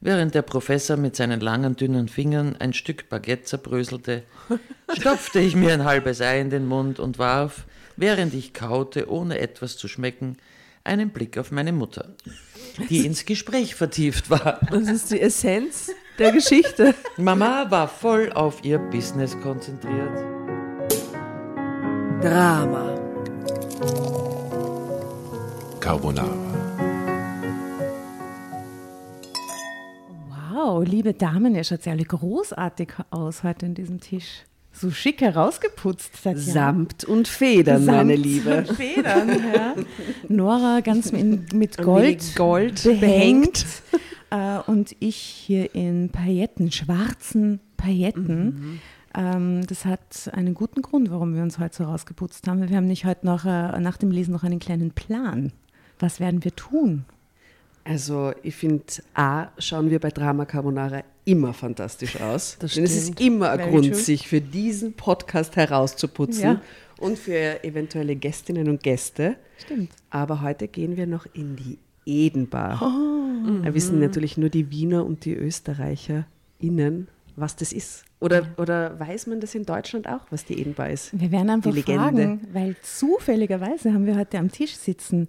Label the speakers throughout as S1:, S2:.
S1: Während der Professor mit seinen langen, dünnen Fingern ein Stück Baguette zerbröselte, stopfte ich mir ein halbes Ei in den Mund und warf, während ich kaute, ohne etwas zu schmecken, einen Blick auf meine Mutter, die ins Gespräch vertieft war.
S2: Das ist die Essenz der Geschichte.
S1: Mama war voll auf ihr Business konzentriert.
S2: Drama.
S3: Carbonara.
S4: Wow, liebe Damen, ihr schaut ja alle großartig aus heute in diesem Tisch. So schick herausgeputzt. Tatjana.
S2: Samt und Federn,
S4: Samt
S2: meine Liebe.
S4: und Federn, ja. Nora ganz in, mit Gold,
S2: Mit Gold
S4: behängt. Äh, und ich hier in Pailletten, schwarzen Pailletten. Ähm, das hat einen guten Grund, warum wir uns heute so rausgeputzt haben. Wir haben nicht heute noch, äh, nach dem Lesen noch einen kleinen Plan. Was werden wir tun?
S2: Also ich finde, A, schauen wir bei Drama Carbonara immer fantastisch aus.
S4: Das
S2: Denn es ist
S4: stimmt.
S2: immer ein
S4: Very
S2: Grund,
S4: true.
S2: sich für diesen Podcast herauszuputzen
S4: Ja.
S2: und für eventuelle Gästinnen und Gäste.
S4: Stimmt.
S2: Aber heute gehen wir noch in die Edenbar.
S4: Oh.
S2: Da wissen natürlich nur die Wiener und die ÖsterreicherInnen, was das ist. Oder, oder weiß man das in Deutschland auch, was die Edenbar ist?
S4: Wir werden einfach fragen, weil zufälligerweise haben wir heute am Tisch sitzen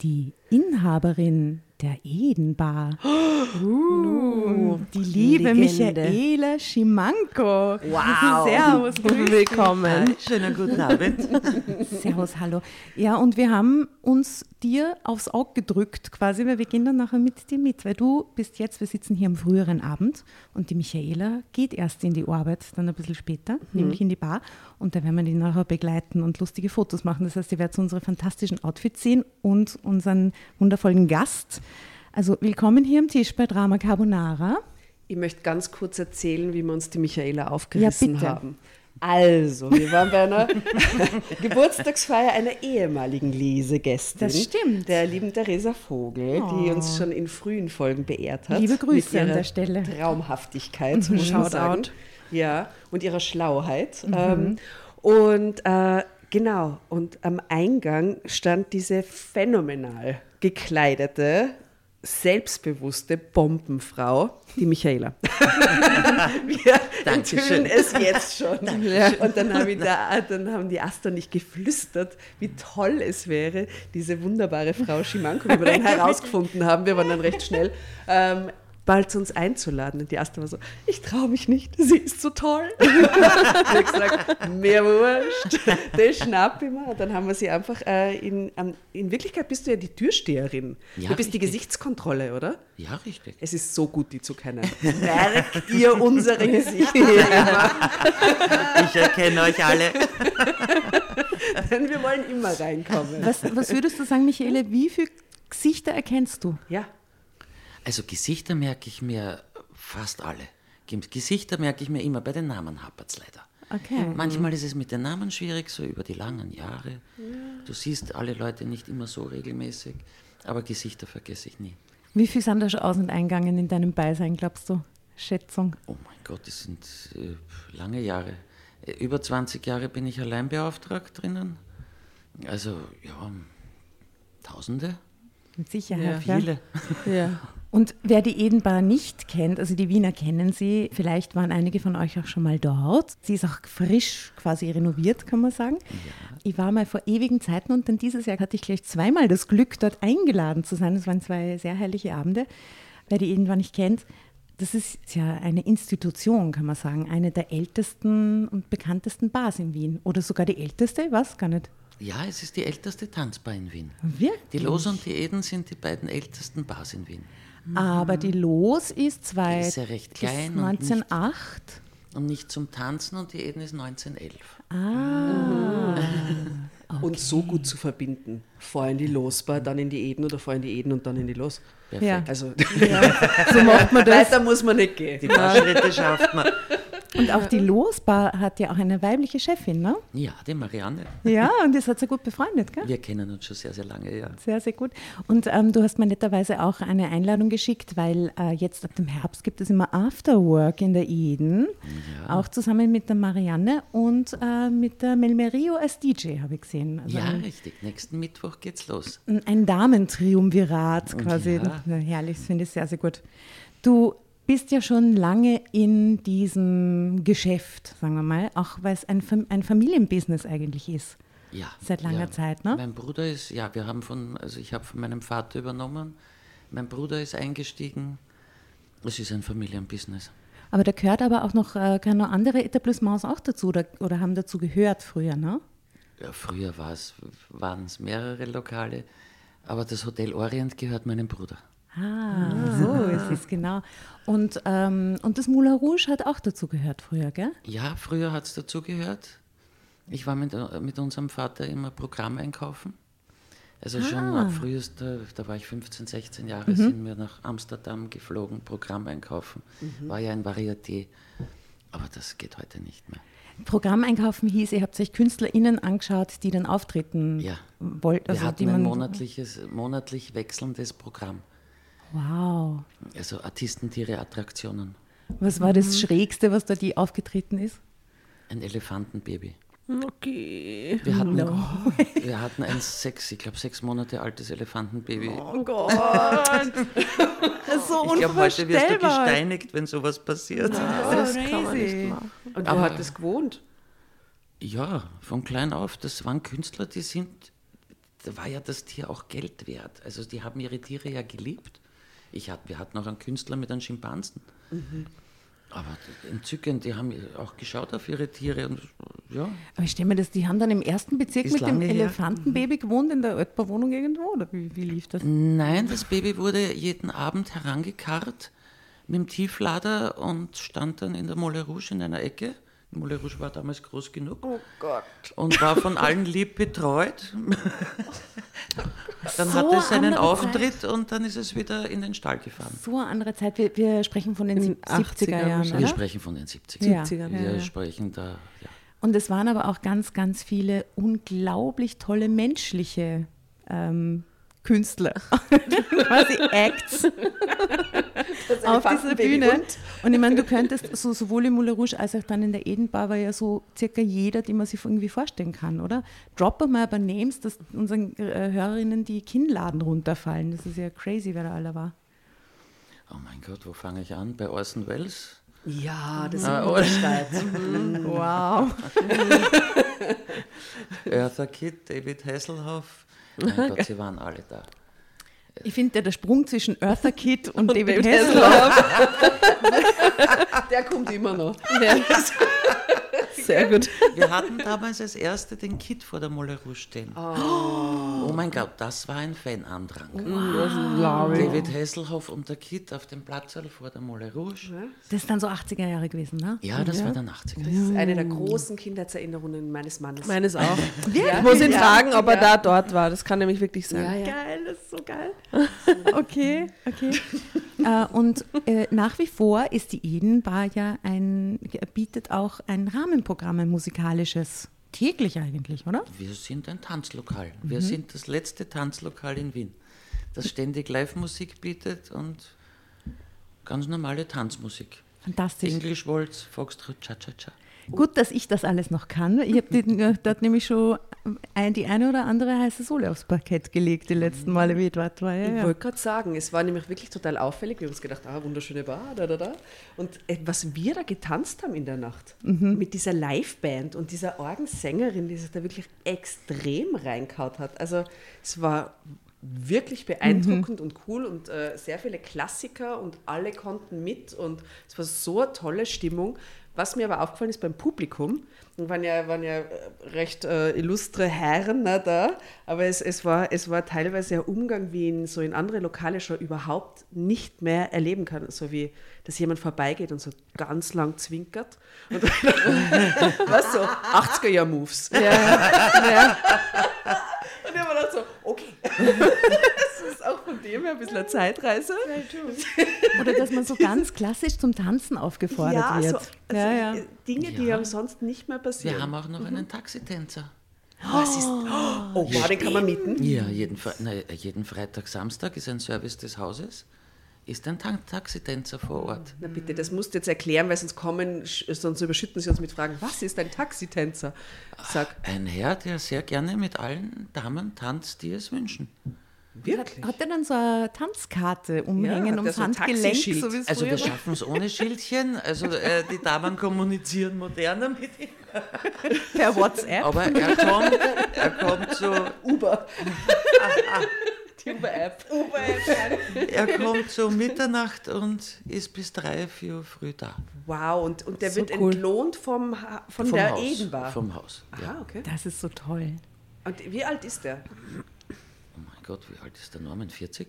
S4: die Inhaberin der Edenbar. Uh, die liebe
S2: Legende.
S4: Michaela Schimanko.
S2: Wow.
S4: Servus, grüß dich.
S2: Willkommen.
S1: Schönen guten Abend.
S4: Servus, hallo. Ja, und wir haben uns dir aufs Auge gedrückt quasi, weil wir gehen dann nachher mit dir mit, weil du bist jetzt, wir sitzen hier am früheren Abend und die Michaela geht erst in die Arbeit, dann ein bisschen später, nämlich in die Bar und da werden wir die nachher begleiten und lustige Fotos machen. Das heißt, ihr werdet unsere fantastischen Outfits sehen und unseren wundervollen Gast. Also willkommen hier am Tisch bei Drama Carbonara.
S2: Ich möchte ganz kurz erzählen, wie wir uns die Michaela aufgerissen
S4: bitte.
S2: haben. Also, wir waren bei einer Geburtstagsfeier einer ehemaligen Lesegästin.
S4: Das stimmt.
S2: Der lieben Theresa Vogel, die uns schon in frühen Folgen beehrt hat.
S4: Liebe Grüße an der Stelle.
S2: Traumhaftigkeit, muss man
S4: Shoutout.
S2: sagen. Ja, und ihrer Schlauheit. Ähm, und äh, genau, und am Eingang stand diese phänomenal gekleidete, selbstbewusste Bombenfrau, die Michaela. Wir
S1: Dankeschön.
S2: enthüllen es jetzt schon. Und dann, hab da, dann haben die Asta nicht geflüstert, wie toll es wäre, diese wunderbare Frau Schimanko, die wir dann herausgefunden haben, wir waren dann recht schnell, ähm, bald zu uns einzuladen. Und die Asta war so, ich traue mich nicht, sie ist so toll. ich habe gesagt, mir wurscht, das schnapp ich mir. Und dann haben wir sie einfach, äh, in, ähm, in Wirklichkeit bist du ja die Türsteherin.
S1: Ja,
S2: du bist die
S1: richtig.
S2: Gesichtskontrolle, oder?
S1: Ja, richtig.
S2: Es ist so gut, die zu kennen. Merkt ihr unsere Gesichter immer?
S1: Ich erkenne euch alle.
S2: Denn wir wollen immer reinkommen.
S4: Was, was würdest du sagen, Michaela, wie viele Gesichter erkennst du?
S2: Ja,
S1: Also Gesichter merke ich mir fast alle. Ge- Gesichter merke ich mir immer, bei den Namen hapert es leider.
S4: Okay.
S1: Manchmal ist es mit den Namen schwierig, so über die langen Jahre. Du siehst alle Leute nicht immer so regelmäßig, aber Gesichter vergesse ich nie.
S4: Wie viel sind da schon aus- und eingegangen in deinem Beisein, glaubst du? Schätzung.
S1: Oh mein Gott, das sind äh, lange Jahre. Äh, Über 20 Jahre bin ich allein beauftragt drinnen. Also, ja, Tausende,
S4: Mit Sicherheit. Ja.
S1: viele.
S2: ja.
S4: Und wer die Edenbar nicht kennt, also die Wiener kennen sie, vielleicht waren einige von euch auch schon mal dort. Sie ist auch frisch quasi renoviert, kann man sagen. Ich war mal vor ewigen Zeiten und dann dieses Jahr hatte ich gleich zweimal das Glück, dort eingeladen zu sein. Das waren zwei sehr herrliche Abende. Wer die Edenbar nicht kennt, das ist ja eine Institution, kann man sagen. Eine der ältesten und bekanntesten Bars in Wien. Oder sogar die älteste, weiß gar nicht.
S1: Ja, es ist die älteste Tanzbar in Wien.
S4: Wirklich?
S1: Die Los und die Eden sind die beiden ältesten Bars in Wien.
S4: Aber die Los ist zwei,
S1: ist ja recht klein
S4: ist
S1: und nicht-
S4: 1908.
S1: Und nicht zum Tanzen und die Eden ist 1911.
S2: Und so gut zu verbinden. Vorher in die Losbar, dann in die Eden oder vorher in die Eden und dann in die Los.
S4: Ja.
S2: Also
S4: So macht man das.
S2: weiter muss man nicht gehen.
S1: Die paar Schritte schafft man.
S4: Und auch die Losbar hat ja auch eine weibliche Chefin, ne?
S1: Ja, die Marianne.
S4: Ja, und ihr seid sehr gut befreundet, gell?
S1: Wir kennen uns schon sehr, sehr lange, ja.
S4: Sehr, sehr gut. Und ähm, du hast mir netterweise auch eine Einladung geschickt, weil äh, jetzt ab dem Herbst gibt es immer Afterwork in der Eden.
S1: Ja.
S4: Auch zusammen mit der Marianne und äh, mit der Melmerio als DJ, habe ich gesehen. Also
S1: Ja,
S4: ein,
S1: richtig. Nächsten Mittwoch geht's los.
S4: ein Damentriumvirat quasi.
S1: Ja.
S4: Herrlich, das finde ich sehr, sehr gut. Du bist ja schon lange in diesem Geschäft, sagen wir mal, auch weil es ein, Fam- ein Familienbusiness eigentlich ist.
S1: Ja.
S4: Seit langer
S1: ja.
S4: Zeit, ne?
S1: Mein Bruder ist, ja, wir haben von, also ich habe von meinem Vater übernommen. Mein Bruder ist eingestiegen. Es ist ein Familienbusiness.
S4: Aber da gehört aber auch noch, äh, noch andere Etablissements auch dazu oder, oder haben dazu gehört früher, ne?
S1: Ja, früher waren es mehrere Lokale, aber das Hotel Orient gehört meinem Bruder.
S4: Ah, so ist es, genau. Und, ähm, und das Moulin Rouge hat auch dazu gehört früher, gell?
S1: Ja, früher hat es dazu gehört. Ich war mit, äh, mit unserem Vater immer Programm einkaufen. Also schon ab frühester, da war ich 15, 16 Jahre, sind wir nach Amsterdam geflogen, Programm einkaufen. War ja ein Varieté. Aber das geht heute nicht mehr.
S4: Programm einkaufen hieß, ihr habt euch KünstlerInnen angeschaut, die dann auftreten
S1: Ja.
S4: wollten.
S1: Wir
S4: Also
S1: hatten
S4: die
S1: ein monatliches, monatlich wechselndes Programm.
S4: Wow.
S1: Also Artisten, Tiere, Attraktionen.
S4: Was war das Schrägste, was da die aufgetreten ist?
S1: Ein Elefantenbaby.
S2: Okay.
S1: Wir hatten, wir hatten ein sechs, ich glaube sechs Monate altes Elefantenbaby.
S2: Oh Gott.
S4: so
S1: ich glaube, heute wirst du gesteinigt, wenn sowas passiert.
S2: Das kann man nicht machen. Und
S1: Aber-
S2: hat das gewohnt?
S1: Ja, von klein auf. Das waren Künstler, die sind, da war ja das Tier auch Geld wert. Also die haben ihre Tiere ja geliebt. Ich hat, wir hatten auch einen Künstler mit einem Schimpansen. Aber entzückend, die haben auch geschaut auf ihre Tiere und ja,
S4: Aber ich stelle mir das, die haben dann im ersten Bezirk
S1: Ist
S4: mit dem. Elefantenbaby gewohnt, in der Altbauwohnung irgendwo, oder wie, wie lief das?
S1: Nein, das Baby wurde jeden Abend herangekarrt mit dem Tieflader und stand dann in der Moulin Rouge in einer Ecke. Rouge war damals groß genug
S2: Oh Gott.
S1: und war von allen lieb betreut. dann
S4: So
S1: hatte es seinen
S4: andere
S1: Auftritt und dann ist es wieder in den Stall gefahren.
S4: So eine andere Zeit, wir, wir sprechen von den
S2: In den
S4: 70er
S2: 80er
S4: Jahren,
S1: Wir
S4: oder?
S1: sprechen von den 70ern.
S4: Ja.
S2: 70ern,
S1: Wir
S4: ja, ja.
S1: sprechen da, ja.
S4: Und es waren aber auch ganz, ganz viele unglaublich tolle menschliche ähm, Künstler, quasi Acts auf dieser Bühne. Und ich meine, du könntest so, sowohl im Moulin Rouge als auch dann in der Edenbar war ja so circa jeder, den man sich irgendwie vorstellen kann, oder? Drop mal aber Names, dass unseren äh, Hörerinnen die Kinnladen runterfallen. Das ist ja crazy, wer da alle war.
S1: Oh mein Gott, wo fange ich an? Bei Orson Welles?
S2: Ja, das ist
S1: Ah,
S2: in
S1: oh.
S2: der Schweiz.
S4: Wow.
S1: Eartha Kitt, David Hasselhoff. Mein Gott, sie waren alle da.
S4: Ich finde, der, der Sprung zwischen Eartha Kitt und, David,
S2: David
S4: Hasselhoff
S2: Der kommt immer noch. Sehr gut.
S1: Wir hatten damals als erste den Kit vor der Moulin Rouge stehen. Oh. mein Gott, das war ein Fanandrang. David Hasselhoff und der Kit auf dem Platz vor der Moulin Rouge.
S4: Das ist dann so 80er Jahre gewesen, ne?
S1: Ja, das war dann 80er.
S2: Das ist eine der großen Kindheitserinnerungen meines Mannes.
S5: Meines auch.
S2: Ja,
S5: Ich muss ihn
S2: ja,
S5: fragen, ob er
S2: ja.
S5: da dort war. Das kann nämlich wirklich sein.
S2: Ja, ja.
S4: Geil, das ist so geil. Okay, okay. Äh, und äh, nach wie vor ist die Eden Bar ja ein, bietet auch ein Rahmenprogramm, ein musikalisches. Täglich eigentlich, oder?
S1: Wir sind ein Tanzlokal. Wir sind das letzte Tanzlokal in Wien, das ständig Live-Musik bietet und ganz normale Tanzmusik.
S4: Fantastisch.
S1: English Waltz, Foxtrot, Cha-Cha-Cha.
S4: Gut, dass ich das alles noch kann. Ich habe die- dort nämlich schon die eine oder andere heiße Sohle aufs Parkett gelegt, die letzten Male, wie ich dort war. Ja,
S2: Ich
S4: ja.
S2: wollte gerade sagen, es war nämlich wirklich total auffällig. Wir haben uns gedacht, ah, wunderschöne Bar, da, da, da. Und äh, was wir da getanzt haben in der Nacht, mit dieser Liveband und dieser Orgensängerin, die sich da wirklich extrem reinkaut hat. Also es war wirklich beeindruckend und cool und äh, sehr viele Klassiker und alle konnten mit und es war so eine tolle Stimmung. Was mir aber aufgefallen ist beim Publikum, waren ja, waren ja äh, recht äh, illustre Herren ne, da, aber es, es, war, es war teilweise ein Umgang, wie ihn so in andere Lokale schon überhaupt nicht mehr erleben kann. So wie, dass jemand vorbeigeht und so ganz lang zwinkert. Und was so, 80er-Jahr-Moves.
S5: Ja, ja.
S2: Und ich habe mir gedacht so, okay. her ein bisschen eine Zeitreise.
S4: Oder dass man so ganz klassisch zum Tanzen aufgefordert
S2: Ja,
S4: wird.
S2: so, also
S4: ja, ja.
S2: äh, Dinge, die
S1: Ja.
S2: sonst nicht mehr passieren.
S1: Wir haben auch noch einen Taxitänzer.
S2: Was ist, oh, wow, den kann man mieten.
S1: Ja, jeden, Fre na, jeden Freitag, Samstag ist ein Service des Hauses, ist ein Ta Taxitänzer vor Ort.
S2: Na bitte, das musst du jetzt erklären, weil sonst kommen, sonst überschütten sie uns mit Fragen. Was ist ein Taxitänzer? Sag,
S1: Ein Herr, der sehr gerne mit allen Damen tanzt, die es wünschen.
S2: Wirklich?
S4: Hat er dann so eine Tanzkarte umhängen
S2: hat er
S4: ums
S2: so ein
S4: Handgelenk, so wie es
S1: Also wir schaffen es ohne Schildchen, also äh, die Damen kommunizieren moderner mit ihm.
S4: per WhatsApp?
S1: Aber er kommt, er kommt so,
S2: Uber. Die Uber-App.
S1: er kommt so Mitternacht und ist bis drei, vier Uhr früh da.
S2: Wow, und, und der
S5: So
S2: wird
S5: cool.
S2: entlohnt vom, Ha- von
S1: Vom
S2: der
S1: Haus.
S2: Edenbar.
S1: Vom Haus. Ja.
S2: Aha, okay.
S4: Das ist so toll.
S2: Und wie alt ist der?
S1: Gott, wie alt ist der Norman? 40?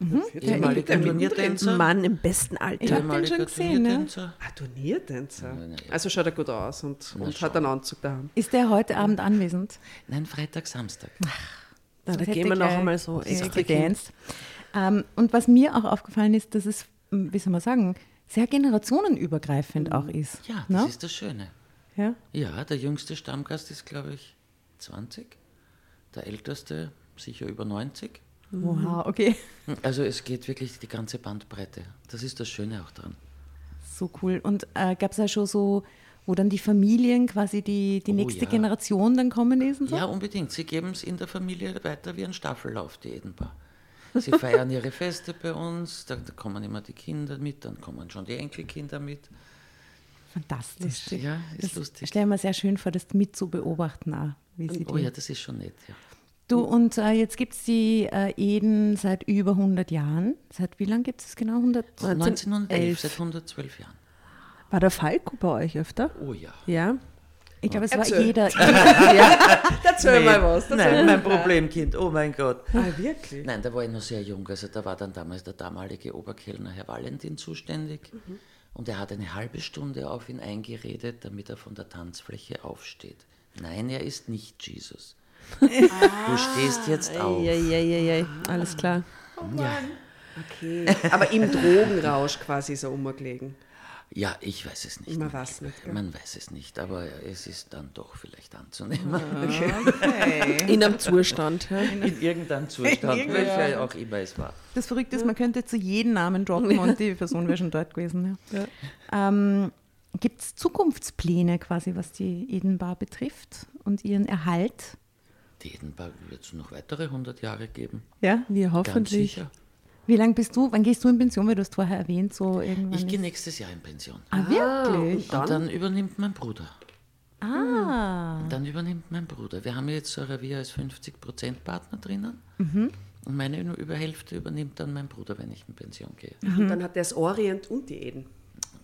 S2: Mhm.
S1: Ehemaliger
S2: mittendrin.
S1: Turniertänzer.
S5: Mann im besten
S4: Ich
S5: Alter.
S4: hab den schon gesehen, ne?
S1: Turniertänzer.
S2: Ah, Turniertänzer.
S1: Ja.
S2: Also schaut er gut aus und, und hat einen Anzug daheim.
S4: Ist der heute Abend anwesend?
S1: Nein, Freitag, Samstag.
S5: Na, da
S4: Sonst
S5: gehen wir noch einmal so extra
S4: gedanced. Ähm, und was mir auch aufgefallen ist, dass es, m, wie soll man sagen, sehr generationenübergreifend auch ist.
S1: Ja, das
S4: ne?
S1: ist das Schöne.
S4: ja?
S1: Ja, der jüngste Stammgast ist, glaube ich, 20. Der älteste sicher über 90.
S4: Wow, okay.
S1: Also es geht wirklich die ganze Bandbreite. Das ist das Schöne auch dran.
S4: So cool. Und äh, gab es ja schon so, wo dann die Familien quasi die, die
S1: Oh,
S4: nächste
S1: ja.
S4: Generation dann kommen ist und so?
S1: Ja, unbedingt. Sie geben es in der Familie weiter wie ein Staffellauf, die Edenbar. Sie feiern ihre Feste bei uns, da, da kommen immer die Kinder mit, dann kommen schon die Enkelkinder mit.
S4: Fantastisch.
S1: Ja, ist
S4: Das
S1: lustig.
S4: stelle mir sehr schön vor, das mit zu beobachten, auch, wie sie
S1: Oh
S4: die
S1: ja, das ist schon nett. Ja.
S4: Du, und äh, jetzt gibt es die äh, Eden seit über 100 Jahren. Seit wie lange gibt es genau? 100?
S1: 1911, seit 112 Jahren.
S5: War der Falco bei euch öfter?
S1: Oh ja.
S5: Ja.
S4: Ich glaube, es war
S2: Erzähl.
S4: jeder.
S2: Erzähl mal was.
S1: Nein, mein Problemkind, oh mein Gott.
S2: Ah, wirklich?
S1: Nein, da war ich noch sehr jung. Also da war dann damals der damalige Oberkellner Herr Valentin zuständig. Und er hat eine halbe Stunde auf ihn eingeredet, damit er von der Tanzfläche aufsteht. Nein, er ist nicht Jesus. Du stehst jetzt auf.
S5: Eieieiei. Alles klar.
S2: Okay. Aber im Drogenrausch quasi so umgelegen.
S1: Ja, ich weiß es nicht.
S2: Man weiß nicht?
S1: Man weiß es nicht, aber es ist dann doch vielleicht anzunehmen.
S5: In einem Zustand. Ja.
S1: In irgendeinem Zustand, welcher auch immer es war.
S4: Das Verrückte ist, man könnte zu jedem Namen droppen und die Person wäre schon dort gewesen. Ja. Ähm, Gibt es Zukunftspläne quasi, was die Edenbar betrifft und ihren Erhalt?
S1: Die Edenbar wird es noch weitere 100 Jahre geben.
S4: Ja?
S5: Wir
S1: Ganz
S5: hoffentlich.
S1: sicher.
S4: Wie lange bist du? Wann gehst du in Pension? Weil du hast vorher erwähnt, so irgendwann.
S1: Ich gehe nächstes Jahr in Pension.
S4: Ah, wirklich?
S1: Und dann übernimmt mein Bruder.
S4: Ah.
S1: Dann übernimmt mein Bruder. Wir haben jetzt Saravia als 50% Partner drinnen.
S4: Mhm.
S1: Und meine Überhälfte übernimmt dann mein Bruder, wenn ich in Pension gehe.
S2: Und dann hat er das Orient und die Eden.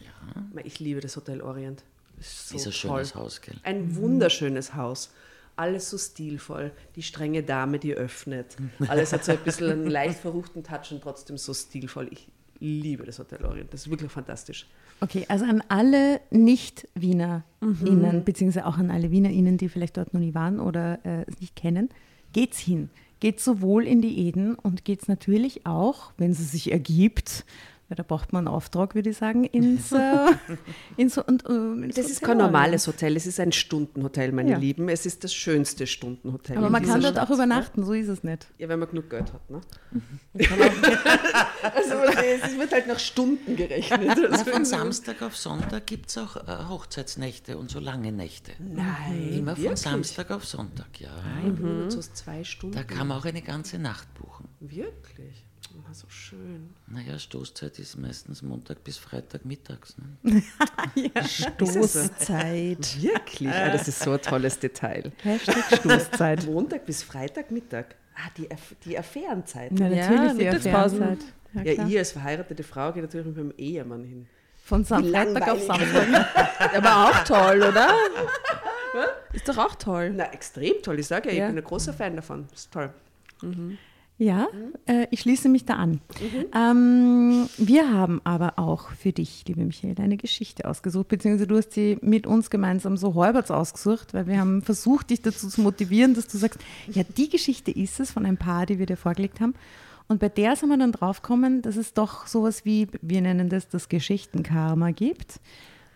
S2: Ja. Ich liebe das Hotel Orient. Das ist so
S1: Ist ein
S2: toll.
S1: schönes Haus, gell?
S2: Ein wunderschönes Haus. Alles so stilvoll. Die strenge Dame, die öffnet. Alles hat so ein bisschen einen leicht verruchten Touch und trotzdem so stilvoll. Ich liebe das Hotel Orient. Das ist wirklich fantastisch.
S4: Okay, also an alle Nicht-WienerInnen, beziehungsweise auch an alle WienerInnen, die vielleicht dort noch nie waren oder äh, es nicht kennen, geht's hin. Geht sowohl in die Eden und geht's natürlich auch, wenn es sich ergibt, weil da braucht man einen Auftrag, würde ich sagen, ins, ins, und, äh, ins
S2: Das ist
S4: Hotel
S2: kein
S4: Orient.
S2: normales Hotel, es ist ein Stundenhotel, meine
S4: Ja.
S2: Lieben. Es ist das schönste Stundenhotel.
S4: Aber
S2: in
S4: man kann dort
S2: Stadt.
S4: auch übernachten, so ist es nicht.
S2: Ja, wenn man genug Geld hat. Ne? also es wird halt nach Stunden gerechnet.
S1: Ja,
S2: Also,
S1: von Samstag auf Sonntag gibt es auch äh, Hochzeitsnächte und so lange Nächte.
S2: Nein,
S1: Immer von
S2: wirklich?
S1: Samstag auf Sonntag, ja.
S2: Mhm. So zwei Stunden.
S1: Da kann man auch eine ganze Nacht buchen.
S2: Wirklich? Ah, so schön.
S1: Naja, Stoßzeit ist meistens Montag bis Freitag mittags. Ne?
S5: Stoßzeit.
S2: Wirklich? Ah, das ist so ein tolles Detail.
S4: Hashtag Stoßzeit.
S2: Montag bis Freitagmittag. Ah, die, Aff die Affärenzeit.
S4: Na,
S5: Ja,
S4: natürlich die
S5: Mittagspausen.
S4: Affärenzeit. Ja,
S2: Ja, ihr als verheiratete Frau geht natürlich mit dem Ehemann hin.
S4: Von Freitag auf. Samstag.
S5: Aber auch toll, oder? Ist doch auch toll.
S2: Na, extrem toll. Ich sage ja, ich
S5: Ja.
S2: bin ein großer Fan davon. Ist toll.
S4: Ja, äh, ich schließe mich da an. Ähm, wir haben aber auch für dich, liebe Michael, eine Geschichte ausgesucht, beziehungsweise du hast sie mit uns gemeinsam so halberts ausgesucht, weil wir haben versucht, dich dazu zu motivieren, dass du sagst, ja, die Geschichte ist es von ein paar, die wir dir vorgelegt haben. Und bei der sind wir dann draufgekommen, dass es doch sowas wie, wir nennen das das Geschichtenkarma gibt,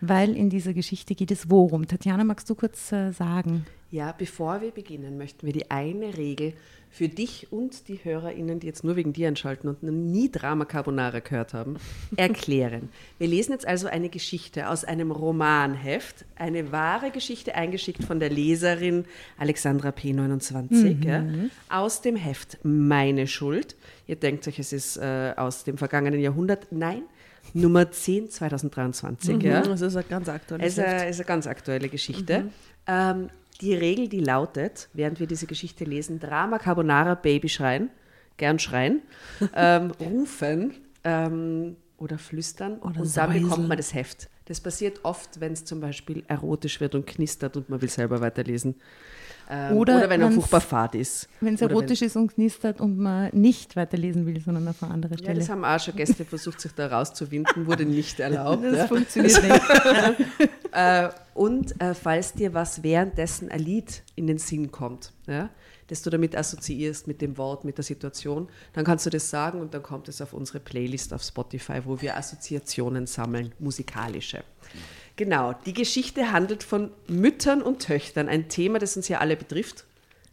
S4: weil in dieser Geschichte geht es worum. Tatjana, magst du kurz äh, sagen?
S2: Ja, bevor wir beginnen, möchten wir die eine Regel für dich und die HörerInnen, die jetzt nur wegen dir einschalten und noch nie Drama Carbonara gehört haben, erklären. Wir lesen jetzt also eine Geschichte aus einem Romanheft, eine wahre Geschichte eingeschickt von der Leserin Alexandra P29 ja, aus dem Heft Meine Schuld. Ihr denkt euch, es ist äh, aus dem vergangenen Jahrhundert. Nein, Nummer 10 2023. Ja.
S5: Das ist ein ganz aktuelles
S2: Es ist eine, ist eine ganz aktuelle Geschichte. Ähm, die Regel, die lautet, während wir diese Geschichte lesen, Drama Carbonara Baby schreien, gern schreien, ähm, rufen ähm, oder flüstern
S5: Oder
S2: und dann bekommt man das Heft. Das passiert oft, wenn es zum Beispiel erotisch wird und knistert und man will selber weiterlesen. Ähm,
S4: Oder
S2: oder, wenn er furchtbar fad ist.
S4: Wenn es erotisch ist und knistert und man nicht weiterlesen will, sondern auf eine andere
S2: Ja,
S4: Stelle.
S2: das haben auch schon Gäste versucht, sich da rauszuwinden, wurde nicht erlaubt.
S4: das
S2: ja.
S4: funktioniert nicht.
S2: Äh, und äh, falls dir was währenddessen ein Lied in den Sinn kommt, ja, das du damit assoziierst mit dem Wort, mit der Situation, dann kannst du das sagen und dann kommt es auf unsere Playlist auf Spotify, wo wir Assoziationen sammeln, musikalische. Genau, die Geschichte handelt von Müttern und Töchtern, ein Thema, das uns ja alle betrifft,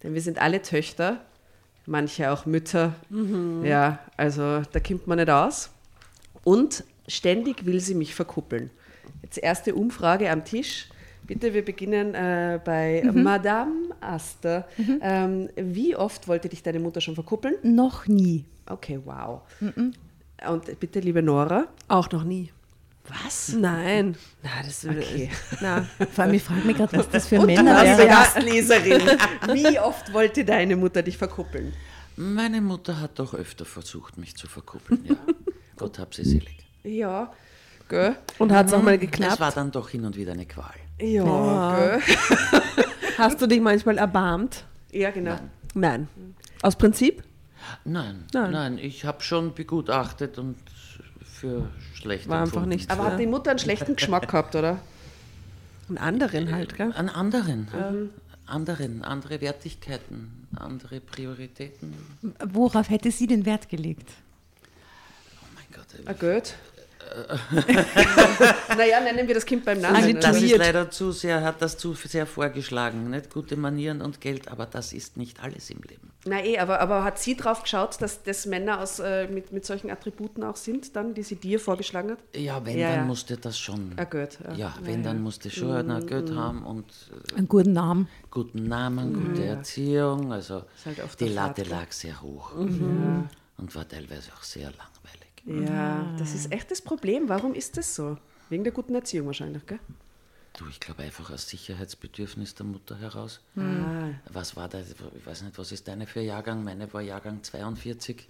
S2: denn wir sind alle Töchter, manche auch Mütter. Ja, also da kommt man nicht aus. Und ständig will sie mich verkuppeln. Jetzt erste Umfrage am Tisch. Bitte, wir beginnen äh, bei Madame Aster. Ähm, wie oft wollte dich deine Mutter schon verkuppeln?
S4: Noch nie.
S2: Okay, wow. Und bitte, liebe Nora.
S5: Auch noch nie.
S2: Was?
S5: Nein. Na, das
S2: Okay.
S5: Na,
S4: Vor allem, ich frage mich gerade, was das für
S2: Und
S4: Männer
S2: dann, liebe
S4: wären.
S2: Gastleserin, wie oft wollte deine Mutter dich verkuppeln?
S1: Meine Mutter hat doch öfter versucht, mich zu verkuppeln, ja. Gott hab sie selig.
S2: Ja, gell?
S5: und hat es auch mal
S1: Es
S5: geklappt.
S1: war dann doch hin und wieder eine Qual.
S2: Ja, gell?
S5: Hast du dich manchmal erbarmt?
S2: Ja, genau.
S5: Nein. Aus Prinzip?
S1: Nein,
S5: Nein.
S1: nein, ich habe schon begutachtet und für schlecht
S5: War einfach
S1: empfunden.
S5: nicht.
S2: Aber hat die Mutter einen schlechten Geschmack gehabt, oder?
S5: Einen anderen halt, gell?
S1: An anderen, anderen, andere Wertigkeiten, andere Prioritäten.
S4: Worauf hätte sie den Wert gelegt?
S1: Oh mein Gott.
S2: Ah, gut. naja, nennen wir das Kind beim Namen.
S1: Also das ist leider zu sehr, hat das zu sehr vorgeschlagen. Nicht gute Manieren und Geld, aber das ist nicht alles im Leben.
S2: Na eh, aber, aber hat sie drauf geschaut, dass das Männer aus, äh, mit, mit solchen Attributen auch sind, dann, die sie dir vorgeschlagen hat?
S1: Ja, wenn,
S2: Ja,
S1: dann
S2: ja.
S1: musste das schon.
S2: Ah, gut. Ja,
S1: Ja, wenn, dann musste schon einer Geld haben und äh,
S4: Einen guten Namen.
S1: guten Namen, gute Erziehung. Also
S2: halt
S1: die Latte lag sehr hoch und war teilweise auch sehr langweilig.
S2: Ja, das ist echt das Problem. Warum ist das so? Wegen der guten Erziehung wahrscheinlich, gell?
S1: Du, ich glaube einfach aus Sicherheitsbedürfnis der Mutter heraus.
S2: Ah,
S1: Was war das? Ich weiß nicht, was ist deine für Jahrgang? Meine war Jahrgang 42.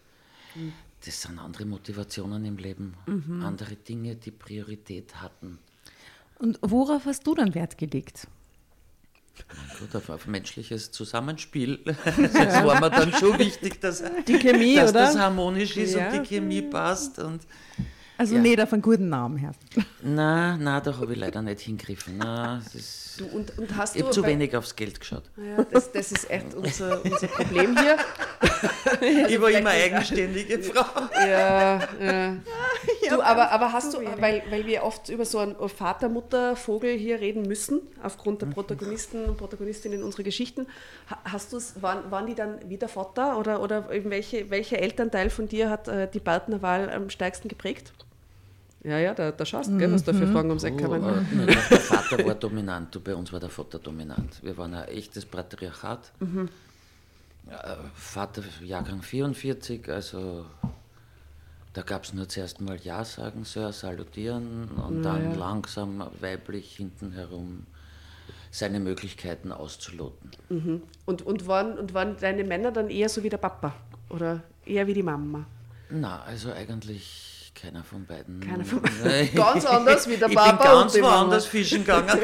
S1: Das sind andere Motivationen im Leben, andere Dinge, die Priorität hatten.
S4: Und worauf hast du dann Wert gelegt?
S1: Gut, auf, auf menschliches Zusammenspiel. Das war mir dann schon wichtig, dass,
S5: Die Chemie,
S1: dass
S5: oder?
S1: das harmonisch ist
S5: Ja.
S1: und die Chemie passt. Und
S4: Also
S1: Ja.
S4: nicht auf einen guten Namen her.
S1: na, na, da habe ich leider nicht hingegriffen. Na, das ist,
S2: du, und, und hast
S1: ich habe zu wenig aufs Geld geschaut.
S2: Ja, das, das ist echt unser, unser Problem hier.
S1: ich war immer eigenständige Frau.
S2: Ja, ja. Du, aber, aber hast du, weil, weil wir oft über so einen Vater-Mutter-Vogel hier reden müssen, aufgrund der Protagonisten und Protagonistinnen unserer Geschichten, ha- hast du's, waren, waren die dann wieder Vater oder, oder welche, welcher Elternteil von dir hat äh, die Partnerwahl am stärksten geprägt? Ja, ja, da, da schaust du, gell, was da für Fragen ums Eck
S1: Oh, äh, nein, der Vater war dominant, du, bei uns war der Vater dominant. Wir waren ein echtes Patriarchat. Ja, Vater Jahrgang 44, also da gab es nur zuerst mal Ja sagen, Sir, salutieren und dann langsam weiblich hinten herum seine Möglichkeiten auszuloten.
S2: Und, und, waren, und waren deine Männer dann eher so wie der Papa oder eher wie die Mama?
S1: Na, also eigentlich keiner von beiden.
S2: Keiner von
S1: beiden.
S2: Ganz anders wie der
S1: ich
S2: Papa
S1: bin ganz
S2: und die Mama.
S1: woanders fischen gegangen.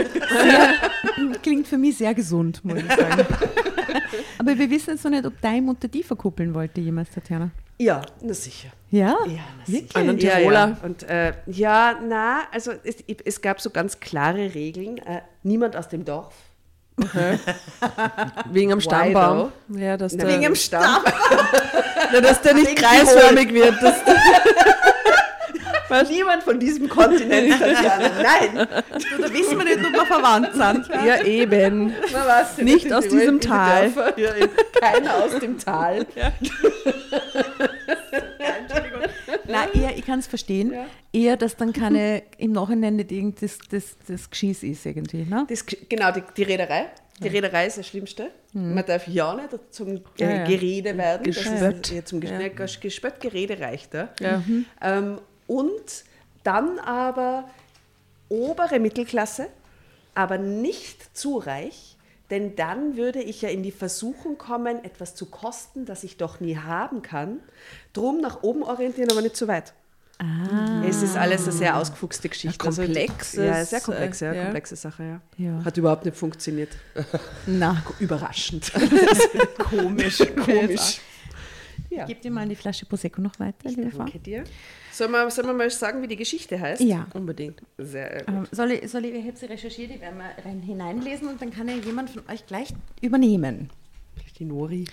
S4: Klingt für mich sehr gesund, muss ich sagen. Aber wir wissen jetzt noch nicht, ob deine Mutter die verkuppeln wollte jemals, Tatjana.
S2: Ja, na sicher.
S4: Ja?
S2: Ja, na
S4: Wirklich?
S5: Einen
S2: Ja,
S5: Tiroler.
S2: ja. Und äh, ja, na, also es, es gab so ganz klare Regeln. Äh, niemand aus dem Dorf
S5: Wegen am Stammbaum. Ja, dass der,
S2: Wegen am Stamm.
S5: Ja, dass der nicht kreisförmig wird. Das,
S2: Niemand von diesem Kontinent ist Tatjana. Nein.
S4: Da wissen wir nicht, ob wir verwandt sind.
S5: ja, eben.
S2: Na, was?
S5: Nicht aus
S2: die
S5: diesem Tal.
S2: Ja, in- keiner aus dem Tal.
S4: Nein, eher, ich kann es verstehen. Eher, dass dann keine im Nachhinein nicht irgend das, das, das Geschieß ist irgendwie. Ne?
S2: Das, genau, die, die Reederei. Die Reederei ist das Schlimmste. Man darf ja nicht zum
S4: Mhm. Ja, ja.
S2: Gerede werden.
S5: Gespött.
S2: Ist, ja, zum Ges ja. Gespött, Gerede reicht da.
S5: Ja.
S2: Ähm, und dann aber obere Mittelklasse, aber nicht zu reich, denn dann würde ich ja in die Versuchung kommen, etwas zu kosten, das ich doch nie haben kann. Drum nach oben orientieren, aber nicht zu weit. Es ist alles eine sehr ausgefuchste Geschichte.
S5: Ein komplexes,
S2: ja, sehr komplex, ja,
S5: äh, ja.
S2: komplexe Sache, ja.
S4: Ja.
S2: Hat überhaupt nicht funktioniert.
S4: Na,
S2: Überraschend.
S4: komisch.
S2: Komisch. Ja.
S4: Gib dir mal die Flasche Prosecco noch weiter, liebe Frau.
S2: Danke dir. Sollen wir, sollen wir mal sagen, wie die Geschichte heißt?
S4: Ja.
S5: Unbedingt.
S2: Sehr gut.
S4: Ähm, soll ich, soll ich, ich habe sie recherchiert, die werden wir rein hineinlesen und dann kann ja jemand von euch gleich übernehmen.
S2: Die Nori.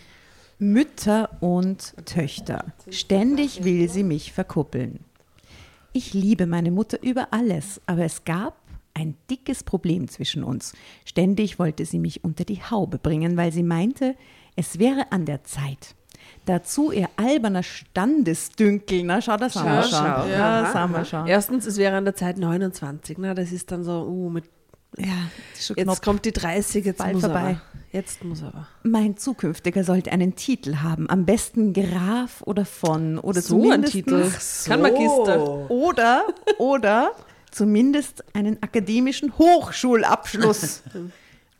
S4: Mütter und Töchter. Ständig will sie mich verkuppeln. Ich liebe meine Mutter über alles, aber es gab ein dickes Problem zwischen uns. Ständig wollte sie mich unter die Haube bringen, weil sie meinte, es wäre an der Zeit. Dazu ihr alberner Standesdünkel. Na, schau, das haben wir schon.
S2: schau.
S4: Ja, das
S2: Aha,
S4: haben wir
S2: aha.
S4: schon.
S5: Erstens, es wäre an der Zeit 29. Na, das ist dann so, uh, mit,
S4: Ja,
S5: jetzt
S4: knapp.
S5: kommt die 30, jetzt
S4: Bald
S5: muss
S4: vorbei.
S5: aber. Jetzt muss aber.
S4: Mein zukünftiger sollte einen Titel haben, am besten Graf oder von oder
S5: So ein Titel. Kann Magister.
S4: oder oder zumindest einen akademischen Hochschulabschluss.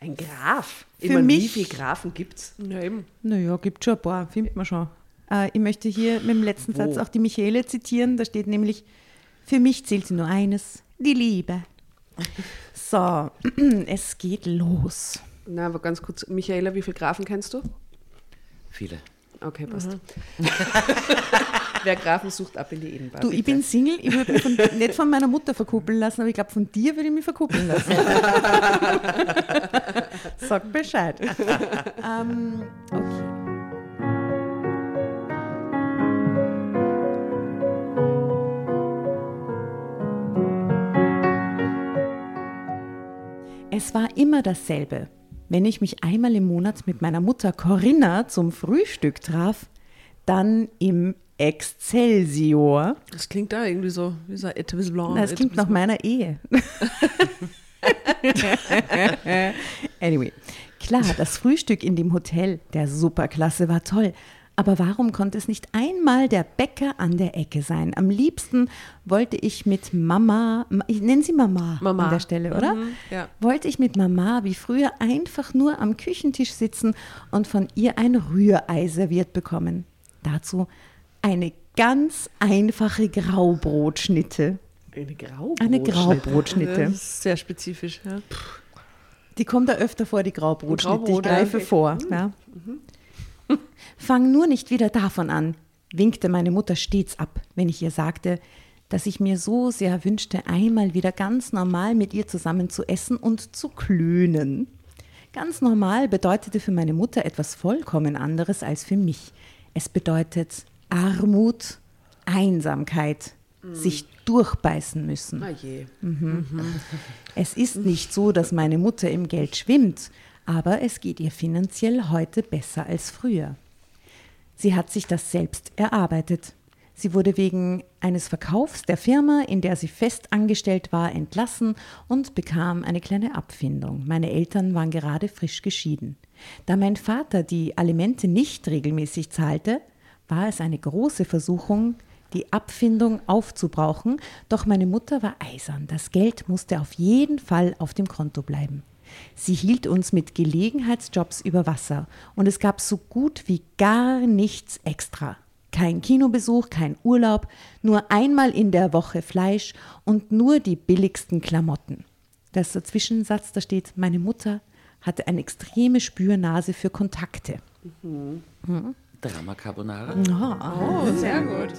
S2: Ein Graf.
S4: Für
S2: Ich meine,
S4: mich-
S2: Wie viele Grafen gibt es?
S5: Ja, eben.
S4: naja, gibt schon ein paar, findet man schon. Äh, ich möchte hier mit dem letzten Satz auch die Michele zitieren. Da steht nämlich, für mich zählt nur eines, die Liebe. So, es geht los.
S2: Na, aber ganz kurz. Michaela, wie viele Grafen kennst du?
S1: Viele.
S2: Okay, passt. Wer Grafen sucht, ab in die Innenbar.
S4: Du, ich
S2: bitte.
S4: bin Single, ich würde mich von, nicht von meiner Mutter verkuppeln lassen, aber ich glaube, von dir würde ich mich verkuppeln lassen. Sag Bescheid. ähm, okay. Es war immer dasselbe. Wenn ich mich einmal im Monat mit meiner Mutter Corinna zum Frühstück traf, dann im Excelsior.
S5: Das klingt da irgendwie so, wie so ein Etablis Blanc.
S4: Das klingt nach meiner Ehe. anyway, klar, das Frühstück in dem Hotel der Superklasse war toll. Aber warum konnte es nicht einmal der Bäcker an der Ecke sein? Am liebsten wollte ich mit Mama, ich nenne sie Mama,
S5: Mama.
S4: an der Stelle, oder?
S5: Mhm, ja.
S4: Wollte ich mit Mama wie früher einfach nur am Küchentisch sitzen und von ihr ein Rührei serviert bekommen. Dazu eine ganz einfache Graubrotschnitte.
S2: Eine Graubrot.
S4: Eine
S5: Ja,
S4: Graubrotschnitte.
S5: das ist sehr spezifisch. Ja.
S4: Die kommt da öfter vor, die Graubrotschnitte.
S5: Graubrot,
S4: ich greife vor. Ja. Fang nur nicht wieder davon an, winkte meine Mutter stets ab, wenn ich ihr sagte, dass ich mir so sehr wünschte, einmal wieder ganz normal mit ihr zusammen zu essen und zu klönen. Ganz normal bedeutete für meine Mutter etwas vollkommen anderes als für mich. Es bedeutet Armut, Einsamkeit, sich durchbeißen müssen.
S2: Ah je.
S4: Es ist nicht so, dass meine Mutter im Geld schwimmt, aber es geht ihr finanziell heute besser als früher. Sie hat sich das selbst erarbeitet. Sie wurde wegen eines Verkaufs der Firma, in der sie fest angestellt war, entlassen und bekam eine kleine Abfindung. Meine Eltern waren gerade frisch geschieden. Da mein Vater die Alimente nicht regelmäßig zahlte, war es eine große Versuchung, die Abfindung aufzubrauchen, doch meine Mutter war eisern. Das Geld musste auf jeden Fall auf dem Konto bleiben. Sie hielt uns mit Gelegenheitsjobs über Wasser und es gab so gut wie gar nichts extra. Kein Kinobesuch, kein Urlaub, nur einmal in der Woche Fleisch und nur die billigsten Klamotten. Das ist der Zwischensatz, da steht, meine Mutter hatte eine extreme Spürnase für Kontakte.
S1: Drama Carbonara.
S5: Oh, sehr gut.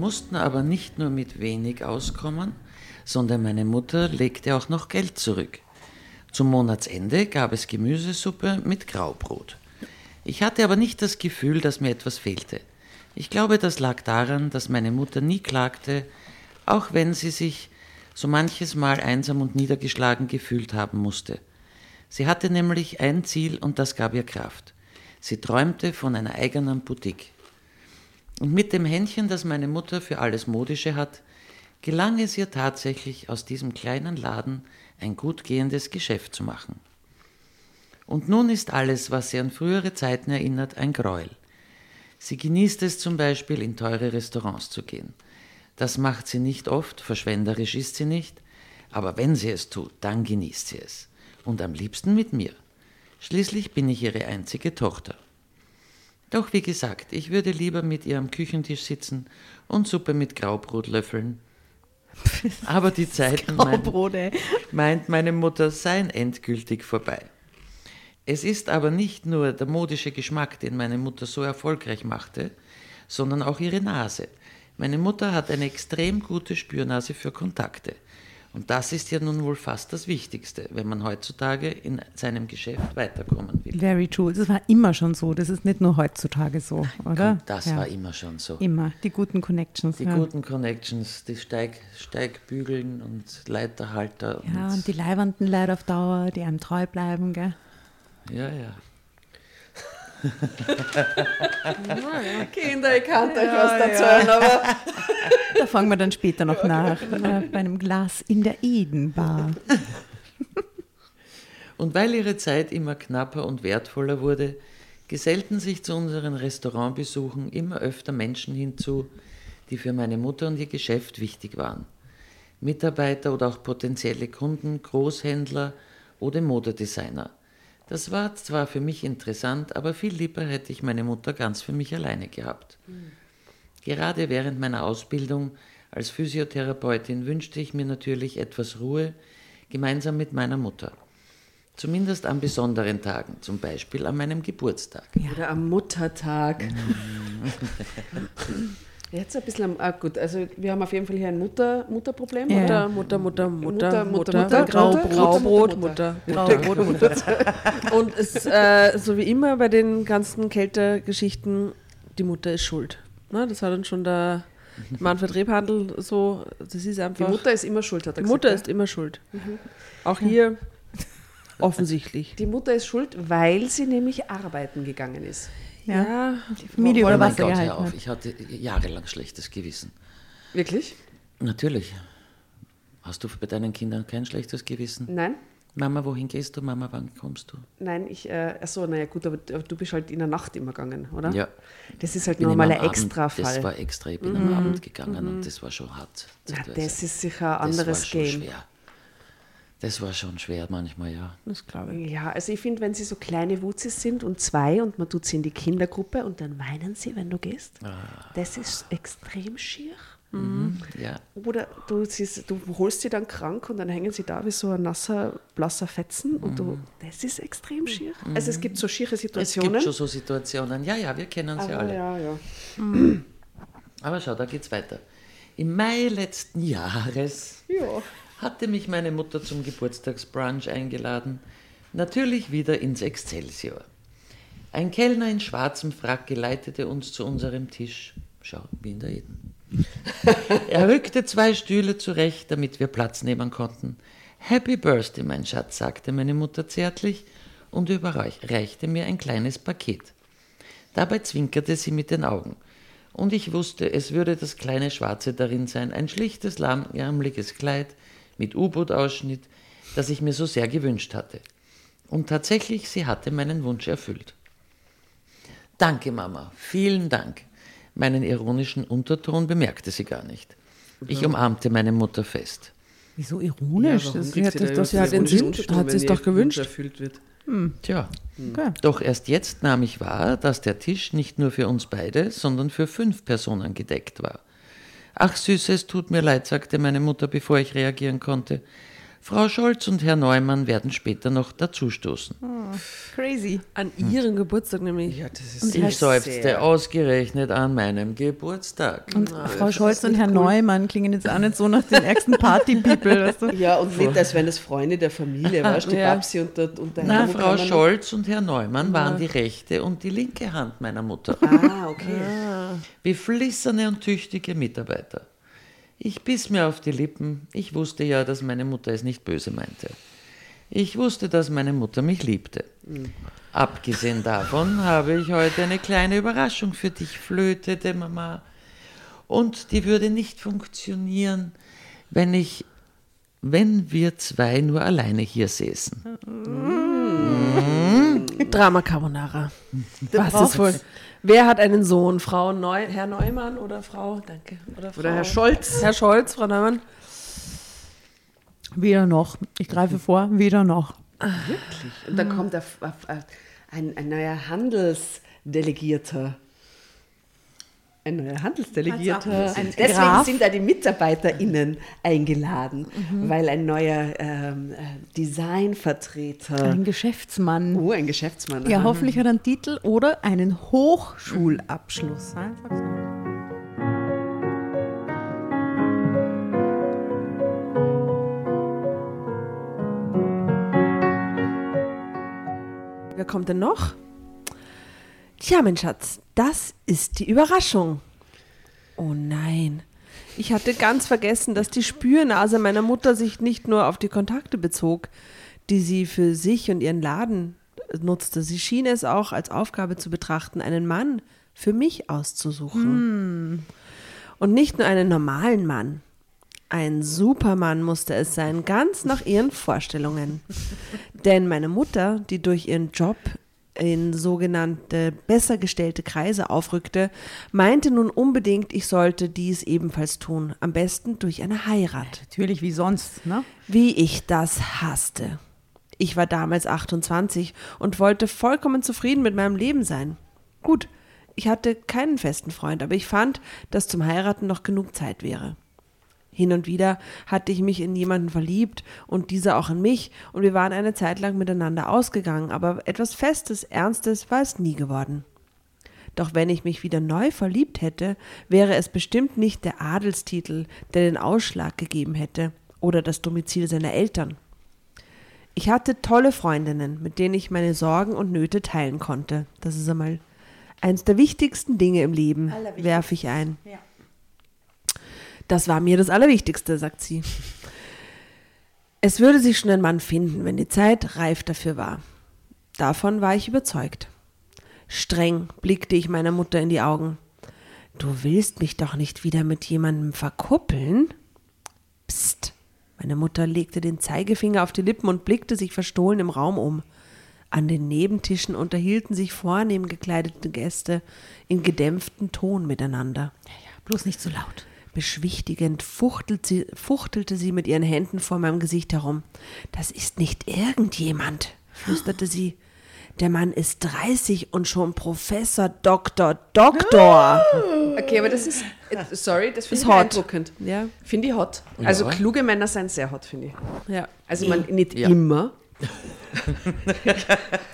S1: Mussten aber nicht nur mit wenig auskommen, sondern meine Mutter legte auch noch Geld zurück. Zum Monatsende gab es Gemüsesuppe mit Graubrot. Ich hatte aber nicht das Gefühl, dass mir etwas fehlte. Ich glaube, das lag daran, dass meine Mutter nie klagte, auch wenn sie sich so manches Mal einsam und niedergeschlagen gefühlt haben musste. Sie hatte nämlich ein Ziel und das gab ihr Kraft. Sie träumte von einer eigenen Boutique. Und mit dem Händchen, das meine Mutter für alles Modische hat, gelang es ihr tatsächlich, aus diesem kleinen Laden ein gut gehendes Geschäft zu machen. Und nun ist alles, was sie an frühere Zeiten erinnert, ein Gräuel. Sie genießt es zum Beispiel, in teure Restaurants zu gehen. Das macht sie nicht oft, verschwenderisch ist sie nicht, aber wenn sie es tut, dann genießt sie es. Und am liebsten mit mir. Schließlich bin ich ihre einzige Tochter. Doch wie gesagt, ich würde lieber mit ihr am Küchentisch sitzen und Suppe mit Graubrot löffeln. Aber die Zeiten, mein, meint meine Mutter, seien endgültig vorbei. Es ist aber nicht nur der modische Geschmack, den meine Mutter so erfolgreich machte, sondern auch ihre Nase. Meine Mutter hat eine extrem gute Spürnase für Kontakte. Und das ist ja nun wohl fast das Wichtigste, wenn man heutzutage in seinem Geschäft weiterkommen will.
S4: Very true. Das war immer schon so. Das ist nicht nur heutzutage so, oder?
S1: Das
S4: ja.
S1: war immer schon so.
S4: immer. Die guten Connections.
S1: Die
S4: ja.
S1: guten Connections, die Steig, Steigbügeln und Leiterhalter.
S4: Ja,
S1: und,
S4: und die leibenden Leute auf Dauer, die einem treu bleiben, gell?
S1: ja, ja.
S2: Kinder, ich kann euch was erzählen, aber
S4: Da fangen wir dann später noch nach. äh, Bei einem Glas in der Edenbar.
S1: Und weil ihre Zeit immer knapper und wertvoller wurde, gesellten sich zu unseren Restaurantbesuchen immer öfter Menschen hinzu, die für meine Mutter und ihr Geschäft wichtig waren. Mitarbeiter oder auch potenzielle Kunden, Großhändler oder Modedesigner. Das war zwar für mich interessant, aber viel lieber hätte ich meine Mutter ganz für mich alleine gehabt. Gerade während meiner Ausbildung als Physiotherapeutin wünschte ich mir natürlich etwas Ruhe gemeinsam mit meiner Mutter. Zumindest an besonderen Tagen, zum Beispiel an meinem Geburtstag.
S2: Oder am Muttertag. Jetzt ein bisschen, ah, gut, also wir haben auf jeden Fall hier ein Mutter, Mutterproblem.
S4: Ja.
S2: Oder?
S5: Mutter, Mutter, Mutter,
S2: Mutter,
S5: Mutter,
S2: Mutter,
S5: Graubrot,
S2: Graubrot,
S5: Mutter, Graubrot, Mutter. Und es, äh, so wie immer bei den ganzen Kältegeschichten, die Mutter ist schuld. Ne? Das hat dann schon der Manfred Rebhandel so, das ist einfach...
S2: Die Mutter ist immer schuld, hat er gesagt.
S5: Die Mutter ist ne? immer schuld. Mhm. Auch hier... Offensichtlich.
S2: Die Mutter ist schuld, weil sie nämlich arbeiten gegangen ist.
S5: Ja,
S4: Die Familie
S1: Oh
S4: über
S1: mein
S4: Wasser
S1: Gott,
S4: gehalten
S1: auf, ich hatte jahrelang schlechtes Gewissen.
S2: Wirklich?
S1: Natürlich. Hast du bei deinen Kindern kein schlechtes Gewissen?
S2: Nein?
S1: Mama, wohin gehst du? Mama, wann kommst du?
S2: Nein, ich, äh, achso, naja, gut, aber du bist halt in der Nacht immer gegangen, oder?
S1: Ja.
S2: Das ist halt nochmal ein Extrafall.
S1: Das war extra, ich bin am Abend gegangen und das war schon hart.
S2: ja, das ist sicher ein
S1: Das
S2: anderes
S1: war schon
S2: Game.
S1: schwer. Das war schon schwer manchmal, ja.
S5: das glaube ich.
S2: Ja, also ich finde, wenn sie so kleine Wutzis sind und zwei und man tut sie in die Kindergruppe und dann weinen sie, wenn du gehst,
S1: Ah.
S2: das ist extrem schier.
S1: Ja,
S2: Oder du, siehst, du holst sie dann krank und dann hängen sie da wie so ein nasser, blasser Fetzen und du, das ist extrem schier. Also es gibt so schiere
S1: es
S2: Situationen.
S1: gibt schon so Situationen. Ja, ja, wir kennen sie alle.
S2: ja, ja.
S1: Aber schau, da geht's weiter. Im Mai letzten Jahres
S2: Ja.
S1: Hatte mich meine Mutter zum Geburtstagsbrunch eingeladen. Natürlich wieder ins Excelsior. Ein Kellner in schwarzem Frack geleitete uns zu unserem Tisch. Schau, wie in der Eden. er rückte zwei Stühle zurecht, damit wir Platz nehmen konnten. Happy Birthday, mein Schatz, sagte meine Mutter zärtlich und überreichte mir ein kleines Paket. Dabei zwinkerte sie mit den Augen. Und ich wusste, es würde das kleine Schwarze darin sein, ein schlichtes, lahmärmeliges Kleid mit U-Boot-Ausschnitt, das ich mir so sehr gewünscht hatte. Und tatsächlich, sie hatte meinen Wunsch erfüllt. Danke, Mama, vielen Dank. Meinen ironischen Unterton bemerkte sie gar nicht. Ich umarmte meine Mutter fest.
S4: Wieso ironisch?
S2: warum
S4: das,
S2: kriegt
S4: hat
S2: sie
S4: das,
S2: da
S4: das
S5: sie hat den Sinn- hat sie's
S2: ihr
S5: doch gewünscht.
S2: erfüllt wird?
S1: Tja,
S4: okay.
S1: doch erst jetzt nahm ich wahr, dass der Tisch nicht nur für uns beide, sondern für fünf Personen gedeckt war. Ach Süße, es tut mir leid, sagte meine Mutter, bevor ich reagieren konnte. Frau Scholz und Herr Neumann werden später noch dazustoßen.
S4: Crazy.
S5: An ihrem Geburtstag nämlich.
S2: Ja, das ist
S4: Und
S1: Ich seufzte ausgerechnet an meinem Geburtstag.
S4: Und Frau Scholz und Herr Neumann klingen jetzt auch nicht so nach den ärgsten Party-People. Weißt du?
S2: Ja, und nicht, als wären das Freunde der Familie, weißt du, die
S5: Ja.
S2: Babsi und der, und der
S1: Na, Frau Scholz und Herr Neumann waren die rechte und die linke Hand meiner Mutter.
S2: Ah, okay.
S1: Wie flisserne und tüchtige Mitarbeiter. Ich biss mir auf die Lippen. Ich wusste ja, dass meine Mutter es nicht böse meinte. Ich wusste, dass meine Mutter mich liebte. Abgesehen davon habe ich heute eine kleine Überraschung für dich, flötete Mama. Und die würde nicht funktionieren, wenn ich, wenn wir zwei nur alleine hier säßen.
S5: Drama Carbonara. Was ist wohl? Wer hat einen Sohn? Frau Neu Herr Neumann oder Frau? Danke. Oder, Frau,
S2: Oder Herr Scholz.
S5: Herr Scholz, Frau Neumann.
S4: Weder noch. Ich greife vor, weder noch.
S2: Und dann kommt ein, ein, ein neuer Handelsdelegierter. Ein neuer Handelsdelegierter.
S4: Ein
S2: Deswegen
S4: Graf.
S2: sind da die MitarbeiterInnen eingeladen, weil ein neuer ähm, äh, Designvertreter,
S4: Ein Geschäftsmann.
S2: oh, ein Geschäftsmann,
S4: Ja, hoffentlich hat er einen Titel oder einen Hochschulabschluss. Einfach so.
S5: Wer kommt denn noch? Tja, mein Schatz, das ist die Überraschung. Oh nein. Ich hatte ganz vergessen, dass die Spürnase meiner Mutter sich nicht nur auf die Kontakte bezog, die sie für sich und ihren Laden nutzte. Sie schien es auch als Aufgabe zu betrachten, einen Mann für mich auszusuchen. Und nicht nur einen normalen Mann. Ein Supermann musste es sein, ganz nach ihren Vorstellungen. Denn meine Mutter, die durch ihren Job in sogenannte besser gestellte Kreise aufrückte, meinte nun unbedingt, ich sollte dies ebenfalls tun, am besten durch eine Heirat.
S4: Natürlich, wie sonst. Ne?
S5: Wie ich das hasste. Ich war damals 28 und wollte vollkommen zufrieden mit meinem Leben sein. Gut, ich hatte keinen festen Freund, aber ich fand, dass zum Heiraten noch genug Zeit wäre. Hin und wieder hatte ich mich in jemanden verliebt und dieser auch in mich und wir waren eine Zeit lang miteinander ausgegangen, aber etwas Festes, Ernstes war es nie geworden. Doch wenn ich mich wieder neu verliebt hätte, wäre es bestimmt nicht der Adelstitel, der den Ausschlag gegeben hätte oder das Domizil seiner Eltern. Ich hatte tolle Freundinnen, mit denen ich meine Sorgen und Nöte teilen konnte. Das ist einmal eines der wichtigsten Dinge im Leben, werfe ich ein. Das war mir das Allerwichtigste, sagt sie. Es würde sich schon ein Mann finden, wenn die Zeit reif dafür war. Davon war ich überzeugt. Streng blickte ich meiner Mutter in die Augen. Du willst mich doch nicht wieder mit jemandem verkuppeln? Psst. Meine Mutter legte den Zeigefinger auf die Lippen und blickte sich verstohlen im Raum um. An den Nebentischen unterhielten sich vornehm gekleidete Gäste in gedämpftem Ton miteinander.
S4: Bloß nicht so laut.
S5: Beschwichtigend fuchtelt sie, fuchtelte sie mit ihren Händen vor meinem Gesicht herum. Das ist nicht irgendjemand, flüsterte sie. Der Mann ist 30 und schon Professor, Doktor, Doktor.
S2: Okay, aber das ist, sorry, das finde ich
S5: hot.
S2: beeindruckend.
S5: Ja,
S2: Finde ich hot. Also
S1: Ja.
S2: kluge Männer sind sehr hot, finde ich.
S5: ja.
S2: Also man, nicht
S1: Ja.
S2: immer.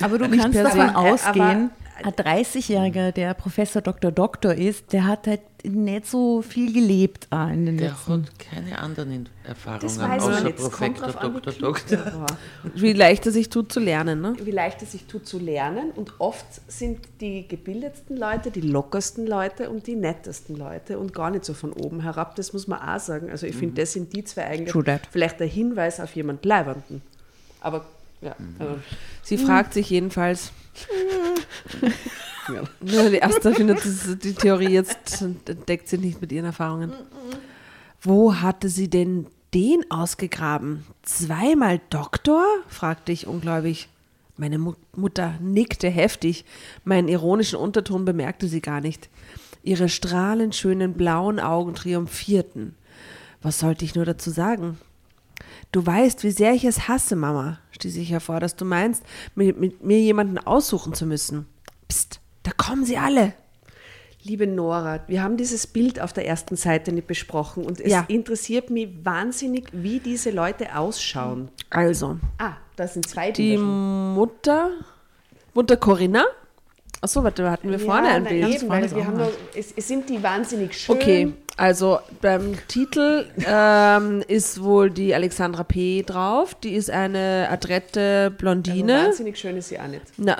S4: Aber du
S5: Nicht
S4: kannst
S5: per se.
S4: davon
S2: Aber-
S4: ausgehen, ein 30-Jähriger, der Professor Dr. Doktor ist, der hat halt nicht so viel gelebt auch in den
S1: Der
S4: letzten
S1: hat keine anderen
S2: Das
S1: Erfahrungen
S2: weiß man
S1: außer
S2: an, wie
S1: Doktor,
S2: der.
S5: Wie leicht es sich tut zu lernen, ne?
S2: Wie leicht es sich tut zu lernen. Und oft sind die gebildetsten Leute die lockersten Leute und die nettesten Leute und gar nicht so von oben herab. Das muss man auch sagen. Also ich finde, das sind die zwei eigentlich vielleicht der Hinweis auf jemand Leibenden. Aber ja, also,
S5: Sie fragt sich jedenfalls.
S2: ja.
S5: Ja, die erste findet die Theorie jetzt deckt sich nicht mit ihren Erfahrungen. Wo hatte sie denn den ausgegraben? Zweimal Doktor? fragte ich ungläubig. Meine Mu Mutter nickte heftig. Meinen ironischen Unterton bemerkte sie gar nicht. Ihre strahlend schönen blauen Augen triumphierten. Was sollte ich nur dazu sagen? Du weißt, wie sehr ich es hasse, Mama, stieß ich hervor, dass du meinst, mit, mit mir jemanden aussuchen zu müssen. Psst, da kommen sie alle.
S2: Liebe Nora, wir haben dieses Bild auf der ersten Seite nicht besprochen und es
S5: Ja.
S2: interessiert mich wahnsinnig, wie diese Leute ausschauen.
S5: Also,
S2: Ah, da sind zwei
S5: die. Mutter, Mutter Corinna. Achso, warte, da hatten wir vorne ein
S2: na
S5: Bild.
S2: eben, weil wir haben noch, es, es sind die wahnsinnig schön.
S5: Okay, also beim Titel ähm, ist wohl die Alexandra P. drauf. Die ist eine adrette
S2: Aber
S5: Blondine.
S2: wahnsinnig schön ist sie auch nicht.
S5: Na,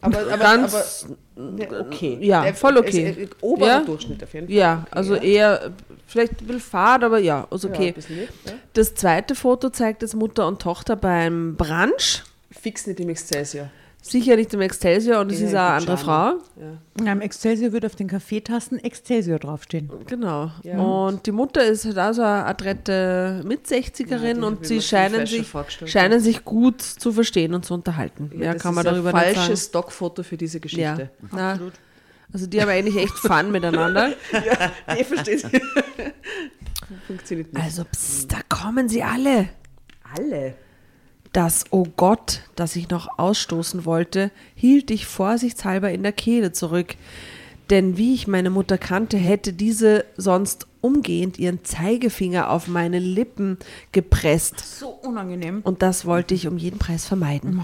S2: Aber, aber,
S5: ganz,
S2: aber okay.
S5: ja,
S2: Der-
S5: voll okay.
S2: Es, äh, oberer
S5: Ja?
S2: Durchschnitt auf jeden Fall.
S5: ja, also
S2: ja.
S5: eher äh, vielleicht ein bisschen fad, aber ja, ist
S2: Ja,
S5: okay.
S2: ein lieb, ja.
S5: Das zweite Foto zeigt jetzt Mutter und Tochter beim Brunch.
S2: Fix nicht im Excelsior.
S5: Sicher nicht im Excelsior und es
S2: Ja,
S5: ist eine andere. Frau.
S2: Ja.
S4: Ja, Im Excelsior wird auf den Kaffeetassen Excelsior draufstehen.
S5: Genau.
S2: Ja.
S5: Und die Mutter ist halt auch so eine adrette Mit-60erin
S2: Ja,
S5: und
S2: ich
S5: sie scheinen sich, scheinen sich gut zu verstehen und zu unterhalten. Ja,
S2: das
S5: kann
S2: ist
S5: man
S2: ein
S5: darüber nicht
S2: falsches
S5: sagen.
S2: Stockfoto für diese Geschichte.
S5: Ja, na, also die haben eigentlich echt Fun miteinander.
S2: Ja, ihr versteht. Funktioniert nicht.
S5: Also, psst, da kommen sie alle.
S2: Alle.
S5: Das Oh Gott, das ich noch ausstoßen wollte, hielt ich vorsichtshalber in der Kehle zurück. Denn wie ich meine Mutter kannte, hätte diese sonst umgehend ihren Zeigefinger auf meine Lippen gepresst.
S4: So unangenehm.
S5: Und das wollte ich um jeden Preis vermeiden.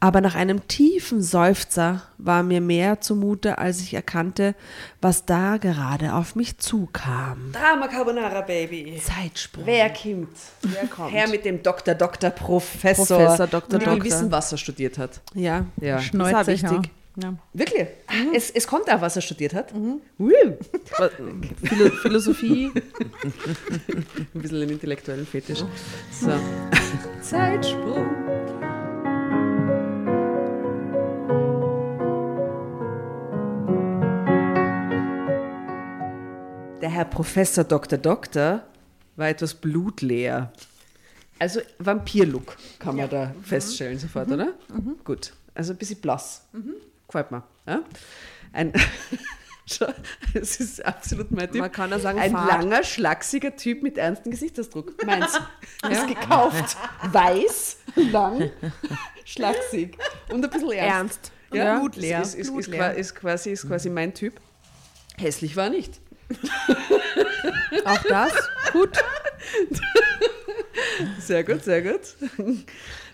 S5: Aber nach einem tiefen Seufzer war mir mehr zumute, als ich erkannte, was da gerade auf mich zukam.
S2: Drama Carbonara Baby.
S5: Zeitsprung.
S2: Wer kommt? Wer kommt? Herr mit dem Doktor, Doktor, Professor.
S5: Professor, Doktor, Doktor.
S2: wissen, was er studiert hat.
S5: Ja,
S2: Ja.
S5: das ist auch
S4: Schnäuzig,
S5: wichtig.
S4: Ja.
S2: Wirklich? Es, es kommt auch, was er studiert hat.
S5: Philo Philosophie.
S2: Ein bisschen einen intellektuellen Fetisch. So. Zeitsprung. Herr Professor Dr. Doktor war etwas blutleer. Also Vampir-Look kann man da feststellen sofort, oder? Gut. Also ein bisschen blass. Gefällt mir. Ja? Ein es ist absolut mein Typ.
S5: Man kann ja sagen,
S2: ein
S5: fad.
S2: langer, schlachsiger Typ mit ernstem Gesichtsausdruck. Meins. Ist gekauft. Weiß, lang, schlaksig und ein bisschen ernst.
S5: Ernst.
S2: Ja,
S4: blutleer.
S2: Ist, ist, ist, ist, quasi, ist quasi mein Typ. Hässlich war er nicht.
S5: Auch das. Gut.
S2: Sehr gut, sehr gut.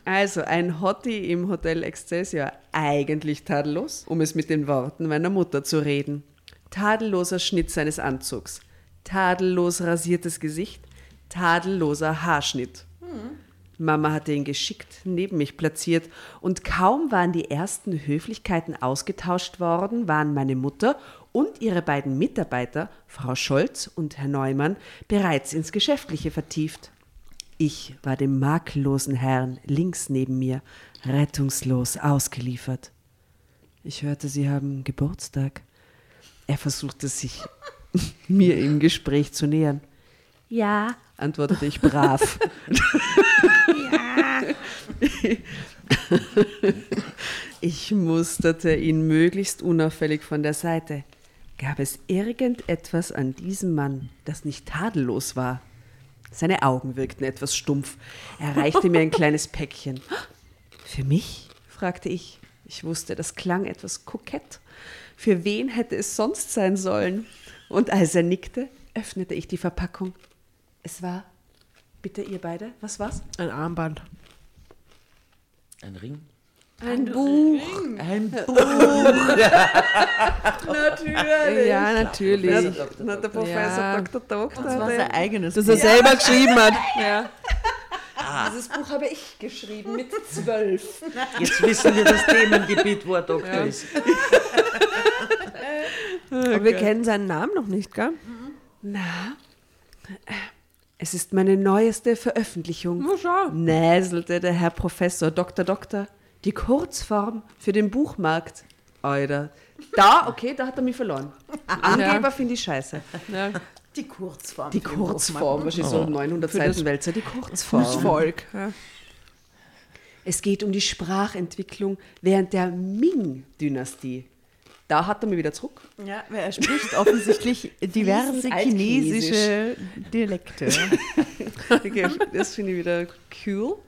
S2: Also, ein Hottie im Hotel Excelsior, eigentlich tadellos, um es mit den Worten meiner Mutter zu reden. Tadelloser Schnitt seines Anzugs, tadellos rasiertes Gesicht, tadelloser Haarschnitt. Mama hatte ihn geschickt neben mich platziert und kaum waren die ersten Höflichkeiten ausgetauscht worden, waren meine Mutter und ihre beiden Mitarbeiter, Frau Scholz und Herr Neumann, bereits ins Geschäftliche vertieft. Ich war dem makellosen Herrn links neben mir rettungslos ausgeliefert. Ich hörte, Sie haben Geburtstag. Er versuchte sich mir im Gespräch zu nähern. Ja, antwortete ich brav. Ich musterte ihn möglichst unauffällig von der Seite. Gab es irgendetwas an diesem Mann, das nicht tadellos war? Seine Augen wirkten etwas stumpf. Er reichte mir ein kleines Päckchen. Für mich? fragte ich. Ich wusste, das klang etwas kokett. Für wen hätte es sonst sein sollen? Und als er nickte, öffnete ich die Verpackung. Es war. Bitte, ihr beide, was war's?
S5: Ein Armband.
S1: Ein Ring?
S2: Ein Buch.
S1: Ein Buch.
S2: Natürlich.
S5: Ja, natürlich.
S2: Na, der Professor
S5: Ja.
S2: Dr. Doktor.
S4: Das war sein eigenes.
S5: Das er selber geschrieben hat. Ja.
S2: Dieses Buch habe ich geschrieben mit zwölf.
S1: Jetzt wissen wir das Themengebiet, wo er Doktor ist.
S5: Aber wir kennen seinen Namen noch nicht, gell?
S2: Na, es ist meine neueste Veröffentlichung.
S5: Na schau.
S2: Näselte der Herr Professor Dr. Doktor. Die Kurzform für den Buchmarkt. Alter. Da, okay, da hat er mich verloren. Angeber finde ich scheiße.
S5: Ja.
S4: Die Kurzform.
S2: Die Kurzform, wahrscheinlich so 900
S5: Für das
S2: Seiten Wälzer, die Kurzform.
S5: Volk. Ja.
S2: Es geht um die Sprachentwicklung während der Ming-Dynastie. Da hat er mich wieder zurück.
S4: Ja, weil er spricht offensichtlich diverse chinesische Dialekte.
S2: Okay, das finde ich wieder cool.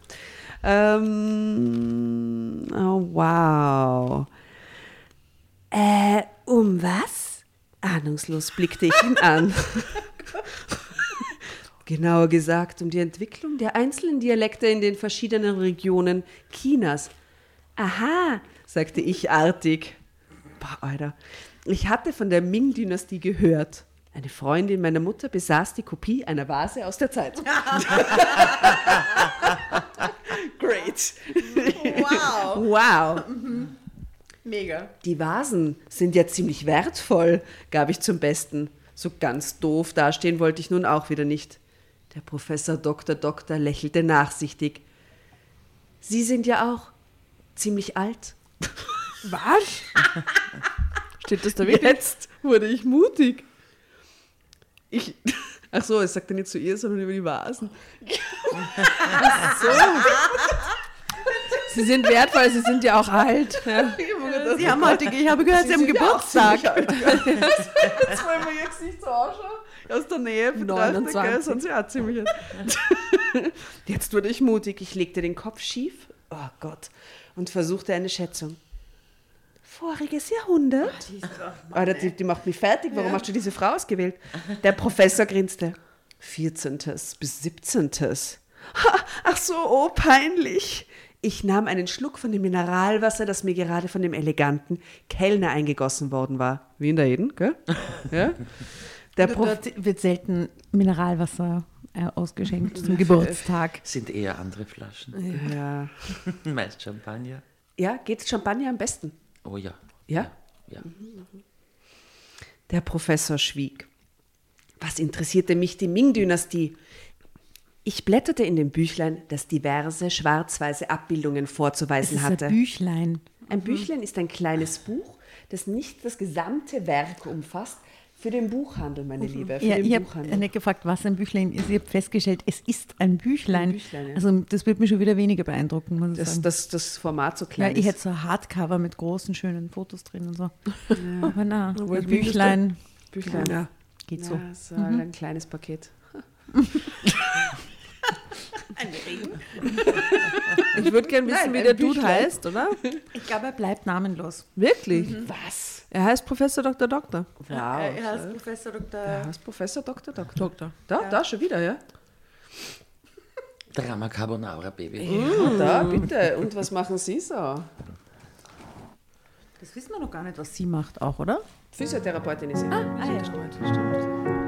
S2: Ähm, oh, wow. Äh, um was? Ahnungslos blickte ich ihn an. Genauer gesagt um die Entwicklung der einzelnen Dialekte in den verschiedenen Regionen Chinas. Aha, sagte ich artig. Boah, Alter. Ich hatte von der Ming-Dynastie gehört. Eine Freundin meiner Mutter besaß die Kopie einer Vase aus der Zeit. Great.
S5: Wow.
S2: Wow.
S5: Mega.
S2: Die Vasen sind ja ziemlich wertvoll, gab ich zum Besten. So ganz doof dastehen wollte ich nun auch wieder nicht. Der Professor Dr. Doktor lächelte nachsichtig. Sie sind ja auch ziemlich alt.
S5: Was? Steht das da wirklich?
S2: Jetzt wurde ich mutig. Ich. Ach so, es sagt er nicht zu ihr, sondern über die Vasen.
S5: Sie sind wertvoll, sie sind ja auch alt. Ja.
S4: Sie haben heute, ich habe gehört, Sie, haben Geburtstag.
S2: Jetzt wollen wir jetzt nicht so ausschauen. Aus der Nähe betrachtet,
S5: 29.
S2: gell, sind sie auch ziemlich alt. Jetzt wurde ich mutig. Ich legte den Kopf schief, oh Gott, und versuchte eine Schätzung. Voriges Jahrhundert? Alter, die, die macht mich fertig. Warum hast du diese Frau ausgewählt? Der Professor grinste. 14. bis 17. Ha, Ach so, oh, peinlich. Ich nahm einen Schluck von dem Mineralwasser, das mir gerade von dem eleganten Kellner eingegossen worden war. Wie in der Eden, gell? Ja? Der Prof
S4: Dort wird selten Mineralwasser äh, ausgeschenkt zum Geburtstag.
S1: Sind eher andere Flaschen.
S2: ja.
S1: Meist Champagner.
S2: ja, geht Champagner am besten?
S1: Oh ja.
S2: Ja?
S1: Ja.
S2: Der Professor schwieg. Was interessierte mich die Ming-Dynastie? Ich blätterte in dem Büchlein, das diverse schwarz-weiße Abbildungen
S4: Es
S2: vorzuweisen
S4: ist
S2: hatte.
S4: ein Büchlein.
S2: Ein Büchlein ist ein kleines Buch, das nicht das gesamte Werk umfasst. Für den Buchhandel, meine Liebe. Für
S4: Ja,
S2: den
S4: ich habe nicht gefragt, was ein Büchlein ist. Ich habe festgestellt, es ist ein Büchlein.
S2: Ein Büchlein, ja.
S4: Also das wird mich schon wieder weniger beeindrucken, muss ich
S2: Das, das, das Format so
S4: ja,
S2: klein
S4: ich
S2: ist.
S4: hätte so ein Hardcover mit großen, schönen Fotos drin und so. Aber na,
S5: Aber
S4: ein Büchlein
S2: Büchlein.
S5: Ja.
S4: geht
S2: Ja,
S4: so.
S2: ist halt ein kleines Paket.
S5: Ich würde gerne wissen,
S2: Nein,
S5: wie der Dude heißt, oder?
S4: Ich glaube, er bleibt namenlos.
S5: Wirklich?
S2: Was?
S5: Er heißt Professor Dr. Doktor.
S2: Wow.
S4: er heißt Professor Dr.
S2: Er heißt Professor Dr. Dr.
S5: Doktor.
S2: Da, da schon wieder, ja?
S1: Drama Carbonara, Baby.
S2: Ja, da, bitte. Und was machen Sie so?
S4: Das wissen wir noch gar nicht, was sie macht auch, oder?
S2: Physiotherapeutin ist sie.
S4: Ah, ja, stimmt, stimmt.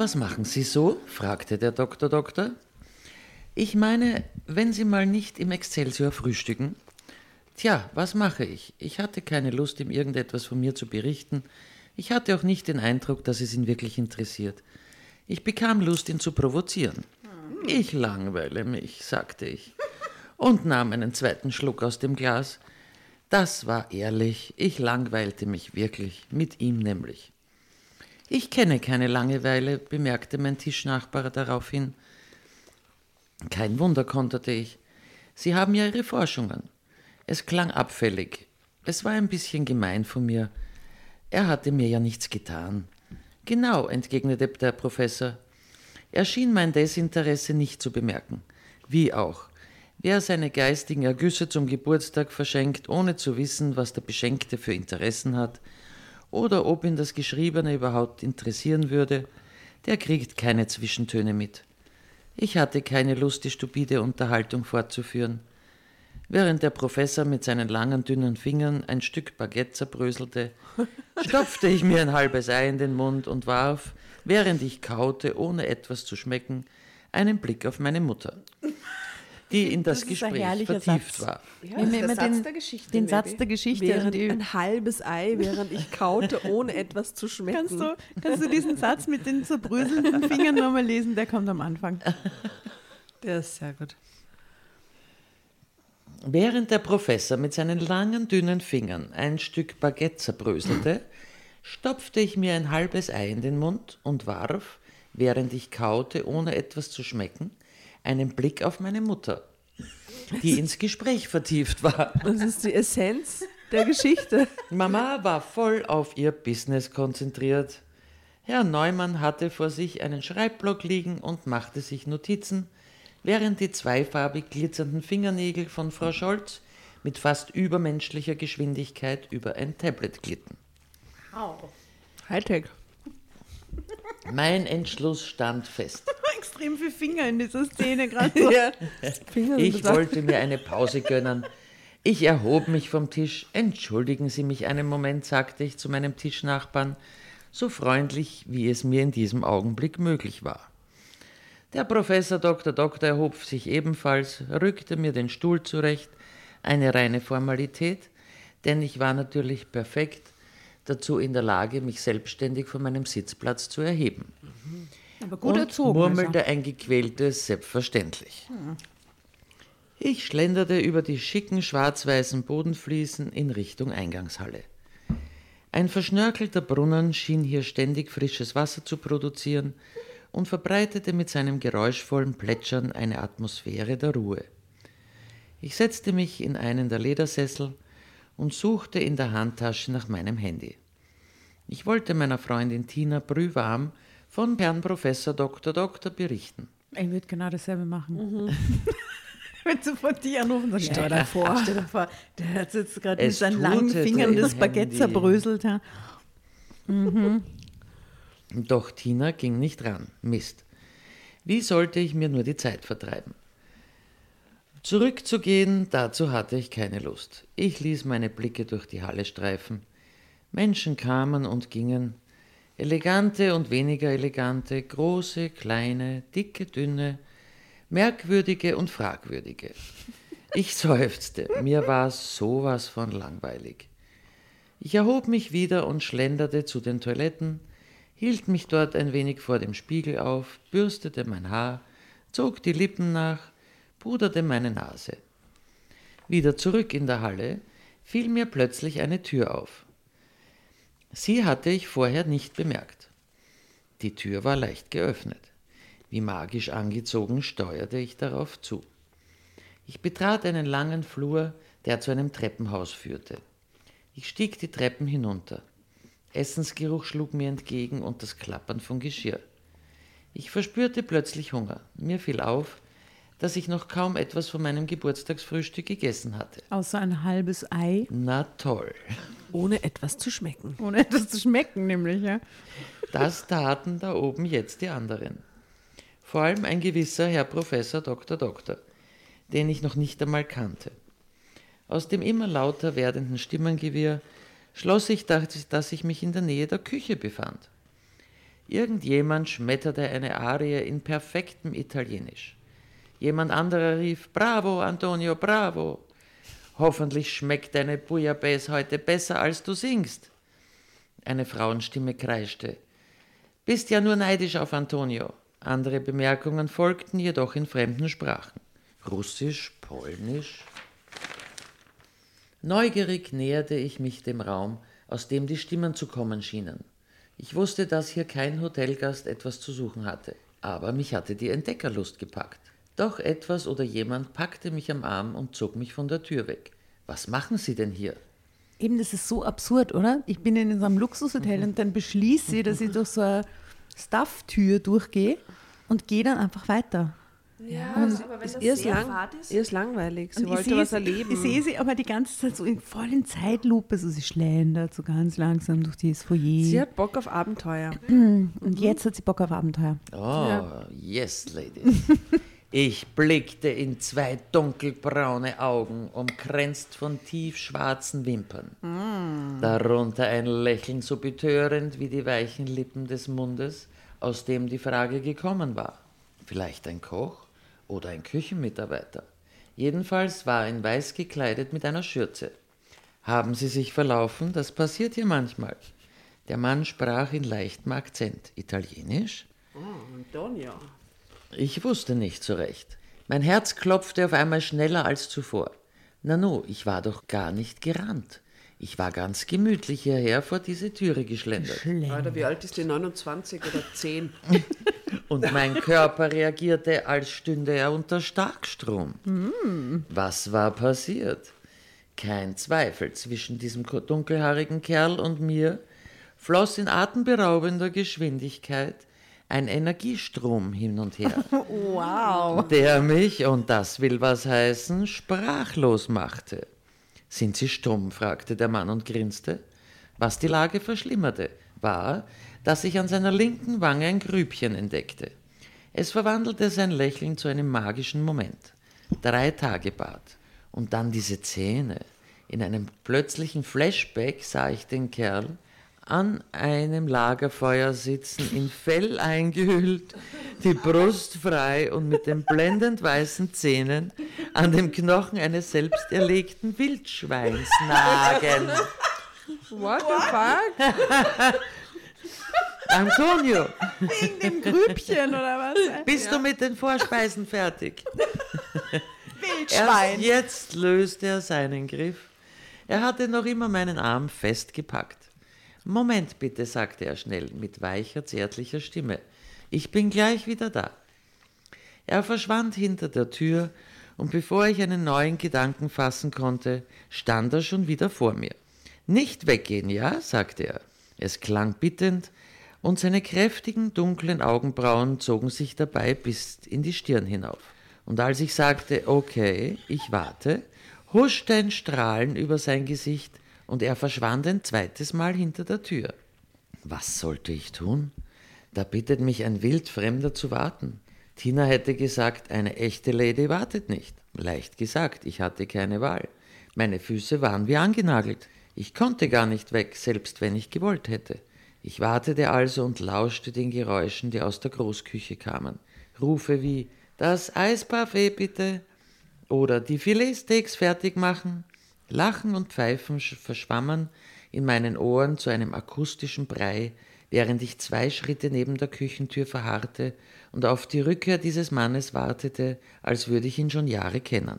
S1: Was machen Sie so? fragte der Doktor Doktor. Ich meine, wenn Sie mal nicht im Excelsior frühstücken. Tja, was mache ich? Ich hatte keine Lust, ihm irgendetwas von mir zu berichten. Ich hatte auch nicht den Eindruck, dass es ihn wirklich interessiert. Ich bekam Lust, ihn zu provozieren. Ich langweile mich, sagte ich und nahm einen zweiten Schluck aus dem Glas. Das war ehrlich, ich langweilte mich wirklich, mit ihm nämlich. Ich kenne keine Langeweile, bemerkte mein Tischnachbar daraufhin. Kein Wunder, konterte ich. Sie haben ja Ihre Forschungen. Es klang abfällig. Es war ein bisschen gemein von mir. Er hatte mir ja nichts getan. Genau, entgegnete der Professor. Er schien mein Desinteresse nicht zu bemerken. Wie auch. Wer seine geistigen Ergüsse zum Geburtstag verschenkt, ohne zu wissen, was der Beschenkte für Interessen hat, oder ob ihn das Geschriebene überhaupt interessieren würde, der kriegt keine Zwischentöne mit. Ich hatte keine Lust, die stupide Unterhaltung fortzuführen. Während der Professor mit seinen langen, dünnen Fingern ein Stück Baguette zerbröselte, stopfte ich mir ein halbes Ei in den Mund und warf, während ich kaute, ohne etwas zu schmecken, einen Blick auf meine Mutter, die in das,
S4: Das
S1: Gespräch vertieft
S4: Satz.
S1: war.
S2: Ja,
S4: wir
S2: der
S4: immer
S2: Satz
S4: den,
S2: der Geschichte,
S4: den. Satz der Geschichte
S5: Während ein halbes Ei, während ich kaute, ohne etwas zu schmecken.
S4: kannst, du, kannst du diesen Satz mit den zerbröselnden Fingern nochmal lesen? Der kommt am Anfang.
S5: Der ist sehr gut.
S1: Während der Professor mit seinen langen, dünnen Fingern ein Stück Baguette zerbröselte, stopfte ich mir ein halbes Ei in den Mund und warf, während ich kaute, ohne etwas zu schmecken, einen Blick auf meine Mutter, die ins Gespräch vertieft war.
S5: Das ist die Essenz der Geschichte.
S1: Mama war voll auf ihr Business konzentriert. Herr Neumann hatte vor sich einen Schreibblock liegen und machte sich Notizen, während die zweifarbig glitzernden Fingernägel von Frau Scholz mit fast übermenschlicher Geschwindigkeit über ein Tablet glitten.
S5: Hightech.
S1: Mein Entschluss stand fest.
S4: Extrem viel Finger in dieser Szene gerade. So.
S5: Sind
S1: Ich wollte mir eine Pause gönnen. Ich erhob mich vom Tisch. Entschuldigen Sie mich einen Moment, sagte ich zu meinem Tischnachbarn, so freundlich, wie es mir in diesem Augenblick möglich war. Der Professor Dr. Doktor erhob sich ebenfalls, rückte mir den Stuhl zurecht, eine reine Formalität, denn ich war natürlich perfekt dazu in der Lage, mich selbstständig von meinem Sitzplatz zu erheben
S4: Aber gut
S1: und
S4: erzogen.
S1: murmelte ein gequältes Selbstverständlich. Ich schlenderte über die schicken schwarz-weißen Bodenfliesen in Richtung Eingangshalle. Ein verschnörkelter Brunnen schien hier ständig frisches Wasser zu produzieren und verbreitete mit seinem geräuschvollen Plätschern eine Atmosphäre der Ruhe. Ich setzte mich in einen der Ledersessel und suchte in der Handtasche nach meinem Handy. Ich wollte meiner Freundin Tina brühwarm von Herrn Professor Dr. Doktor berichten.
S4: Ich würde genau dasselbe machen. Wenn du von dir anrufen sagst, stell dir vor, stell dir vor, der hat jetzt gerade mit seinen langen Fingern das Baguette
S1: Handy.
S4: zerbröselt. Ja.
S1: Doch Tina ging nicht ran. Mist. Wie sollte ich mir nur die Zeit vertreiben? Zurückzugehen, dazu hatte ich keine Lust. Ich ließ meine Blicke durch die Halle streifen. Menschen kamen und gingen, elegante und weniger elegante, große, kleine, dicke, dünne, merkwürdige und fragwürdige. Ich seufzte, mir war sowas von langweilig. Ich erhob mich wieder und schlenderte zu den Toiletten, hielt mich dort ein wenig vor dem Spiegel auf, bürstete mein Haar, zog die Lippen nach, puderte meine Nase. Wieder zurück in der Halle fiel mir plötzlich eine Tür auf. Sie hatte ich vorher nicht bemerkt. Die Tür war leicht geöffnet. Wie magisch angezogen steuerte ich darauf zu. Ich betrat einen langen Flur, der zu einem Treppenhaus führte. Ich stieg die Treppen hinunter. Essensgeruch schlug mir entgegen und das Klappern von Geschirr. Ich verspürte plötzlich Hunger. Mir fiel auf, dass ich noch kaum etwas von meinem Geburtstagsfrühstück gegessen hatte.
S4: Außer ein halbes Ei,
S1: Na toll.
S5: Ohne etwas zu schmecken.
S4: ohne etwas zu schmecken, nämlich. Ja.
S1: Das taten da oben jetzt die anderen. Vor allem ein gewisser Herr Professor Dr. Doktor, den ich noch nicht einmal kannte. Aus dem immer lauter werdenden Stimmengewirr schloss ich, dass dass ich mich in der Nähe der Küche befand. Irgendjemand schmetterte eine Arie in perfektem Italienisch. Jemand anderer rief Bravo, Antonio, bravo. Hoffentlich schmeckt deine Bouillabaisse heute besser, als du singst. Eine Frauenstimme kreischte. Bist ja nur neidisch auf Antonio. Andere Bemerkungen folgten jedoch in fremden Sprachen. Russisch, Polnisch. Neugierig näherte ich mich dem Raum, aus dem die Stimmen zu kommen schienen. Ich wusste, dass hier kein Hotelgast etwas zu suchen hatte, aber mich hatte die Entdeckerlust gepackt. Doch etwas oder jemand packte mich am Arm und zog mich von der Tür weg. Was machen Sie denn hier?
S4: Eben, das ist so absurd, oder? Ich bin in so einem Luxushotel und dann beschließe ich, dass ich durch so eine Stuff-Tür durchgehe und gehe dann einfach weiter.
S5: Ja, aber wenn ihr ist, lang, ihr ist langweilig. Sie
S4: Und
S5: wollte was
S4: sie-
S5: erleben.
S4: Ich sehe sie aber die ganze Zeit so in vollen Zeitlupe, so sie schlendert so ganz langsam durch dieses Foyer.
S5: Sie hat Bock auf Abenteuer.
S4: und jetzt hat sie Bock auf Abenteuer.
S1: Oh, yes, lady. Ich blickte in zwei dunkelbraune Augen, umkränzt von tiefschwarzen Wimpern. Darunter ein Lächeln so betörend wie die weichen Lippen des Mundes, aus dem die Frage gekommen war. Vielleicht ein Koch oder ein Küchenmitarbeiter. Jedenfalls war er in weiß gekleidet mit einer Schürze. Haben Sie sich verlaufen? Das passiert hier manchmal. Der Mann sprach in leichtem Akzent. Italienisch?
S2: Antonio.
S1: Ich wusste nicht so recht. Mein Herz klopfte auf einmal schneller als zuvor. Nanu, ich war doch gar nicht gerannt. Ich war ganz gemütlich hierher vor diese Türe geschlendert.
S2: Alter, wie alt ist die? 29 oder 10?
S1: Und mein Körper reagierte, als stünde er unter Starkstrom. Was war passiert? Kein Zweifel, zwischen diesem dunkelhaarigen Kerl und mir floss in atemberaubender Geschwindigkeit ein Energiestrom hin und her,
S4: Wow.
S1: der mich, und das will was heißen, sprachlos machte. Sind Sie stumm? fragte der Mann und grinste. Was die Lage verschlimmerte, war, dass ich an seiner linken Wange ein Grübchen entdeckte. Es verwandelte sein Lächeln zu einem magischen Moment. Drei Tage Bad. Und dann diese Zähne. In einem plötzlichen Flashback sah ich den Kerl an einem Lagerfeuer sitzen, in Fell eingehüllt, die Brust frei und mit den blendend weißen Zähnen an dem Knochen eines selbst erlegten Wildschweins nagen.
S5: What the fuck?
S1: Antonio,
S4: Wegen dem Grübchen oder was?
S1: bist du mit den Vorspeisen fertig?
S4: Wildschwein.
S1: Erst jetzt löste er seinen Griff. Er hatte noch immer meinen Arm festgepackt. Moment bitte, sagte er schnell mit weicher, zärtlicher Stimme. Ich bin gleich wieder da. Er verschwand hinter der Tür, und bevor ich einen neuen Gedanken fassen konnte, stand er schon wieder vor mir. Nicht weggehen, ja? sagte er. Es klang bittend, und seine kräftigen, dunklen Augenbrauen zogen sich dabei bis in die Stirn hinauf. Und als ich sagte, okay, ich warte, huschte ein Strahlen über sein Gesicht und er verschwand ein zweites Mal hinter der Tür. Was sollte ich tun? Da bittet mich ein Wildfremder zu warten. Tina hätte gesagt, eine echte Lady wartet nicht. Leicht gesagt, ich hatte keine Wahl. Meine Füße waren wie angenagelt. Ich konnte gar nicht weg, selbst wenn ich gewollt hätte. Ich wartete also und lauschte den Geräuschen, die aus der Großküche kamen. Rufe wie Das Eisparfait bitte oder die Filetsteaks fertig machen. Lachen und Pfeifen sch- verschwammen in meinen Ohren zu einem akustischen Brei, während ich zwei Schritte neben der Küchentür verharrte und auf die Rückkehr dieses Mannes wartete, als würde ich ihn schon Jahre kennen.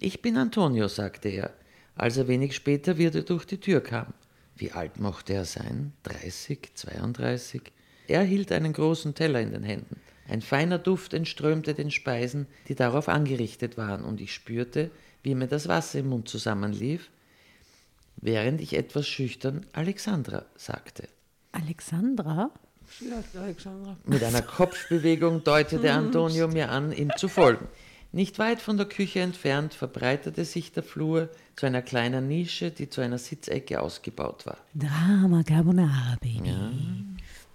S1: Ich bin Antonio, sagte er, als er wenig später wieder durch die Tür kam. Wie alt mochte er sein? 30, 32? Er hielt einen großen Teller in den Händen. Ein feiner Duft entströmte den Speisen, die darauf angerichtet waren, und ich spürte, wie mir das Wasser im Mund zusammenlief, während ich etwas schüchtern Alexandra sagte.
S4: Alexandra?
S5: Ja, Alexandra.
S1: Mit einer Kopfbewegung deutete Antonio mir an, ihm zu folgen. Nicht weit von der Küche entfernt verbreitete sich der Flur zu einer kleinen Nische, die zu einer Sitzecke ausgebaut war.
S4: Drama Carbonara, Baby.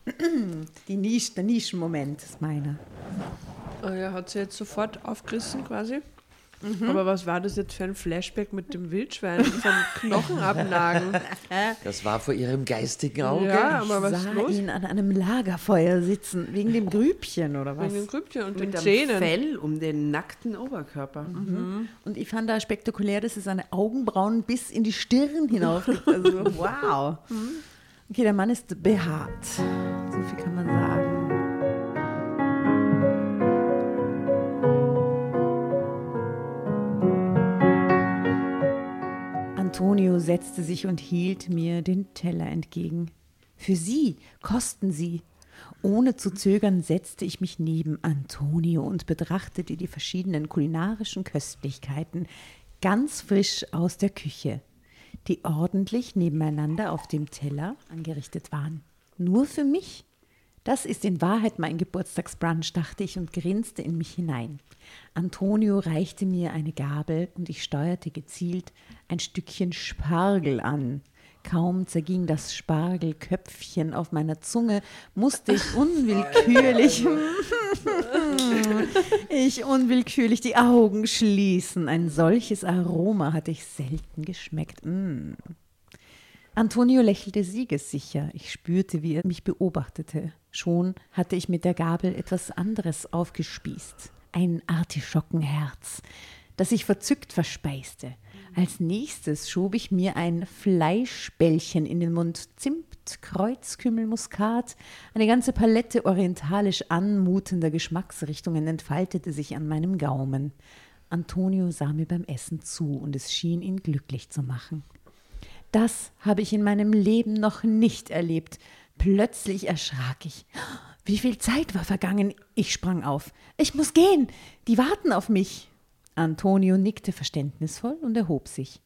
S4: Die Nische, der Nischenmoment ist meiner.
S5: Oh ja, hat sie jetzt sofort aufgerissen quasi. Aber was war das jetzt für ein Flashback mit dem Wildschwein vom Knochen abnagen?
S1: Das war vor ihrem geistigen Auge.
S5: Ja, aber was
S4: sah
S5: ist los?
S4: ihn an einem Lagerfeuer sitzen, wegen dem Grübchen oder was?
S5: Wegen dem Grübchen und den
S2: Mit einem
S5: Zähnen.
S2: Fell um den nackten Oberkörper.
S4: Und ich fand da spektakulär, dass er seine Augenbrauen bis in die Stirn hinauf. Also, wow. Okay, der Mann ist behaart. So viel kann man sagen. Antonio setzte sich und hielt mir den Teller entgegen. Für Sie, kosten Sie. Ohne zu zögern setzte ich mich neben Antonio und betrachtete die verschiedenen kulinarischen Köstlichkeiten ganz frisch aus der Küche, die ordentlich nebeneinander auf dem Teller angerichtet waren. Nur für mich? Das ist in Wahrheit mein Geburtstagsbrunch, dachte ich und grinste in mich hinein. Antonio reichte mir eine Gabel und ich steuerte gezielt ein Stückchen Spargel an. Kaum zerging das Spargelköpfchen auf meiner Zunge, musste ich unwillkürlich, ich unwillkürlich die Augen schließen. Ein solches Aroma hatte ich selten geschmeckt. Mm. Antonio lächelte siegessicher. Ich spürte, wie er mich beobachtete. Schon hatte ich mit der Gabel etwas anderes aufgespießt. Ein Artischockenherz, das ich verzückt verspeiste. Als nächstes schob ich mir ein Fleischbällchen in den Mund. Zimt, Kreuzkümmel, Muskat, eine ganze Palette orientalisch anmutender Geschmacksrichtungen entfaltete sich an meinem Gaumen. Antonio sah mir beim Essen zu und es schien ihn glücklich zu machen. Das habe ich in meinem Leben noch nicht erlebt. Plötzlich erschrak ich. Wie viel Zeit war vergangen? Ich sprang auf. Ich muss gehen. Die warten auf mich. Antonio nickte verständnisvoll und erhob sich.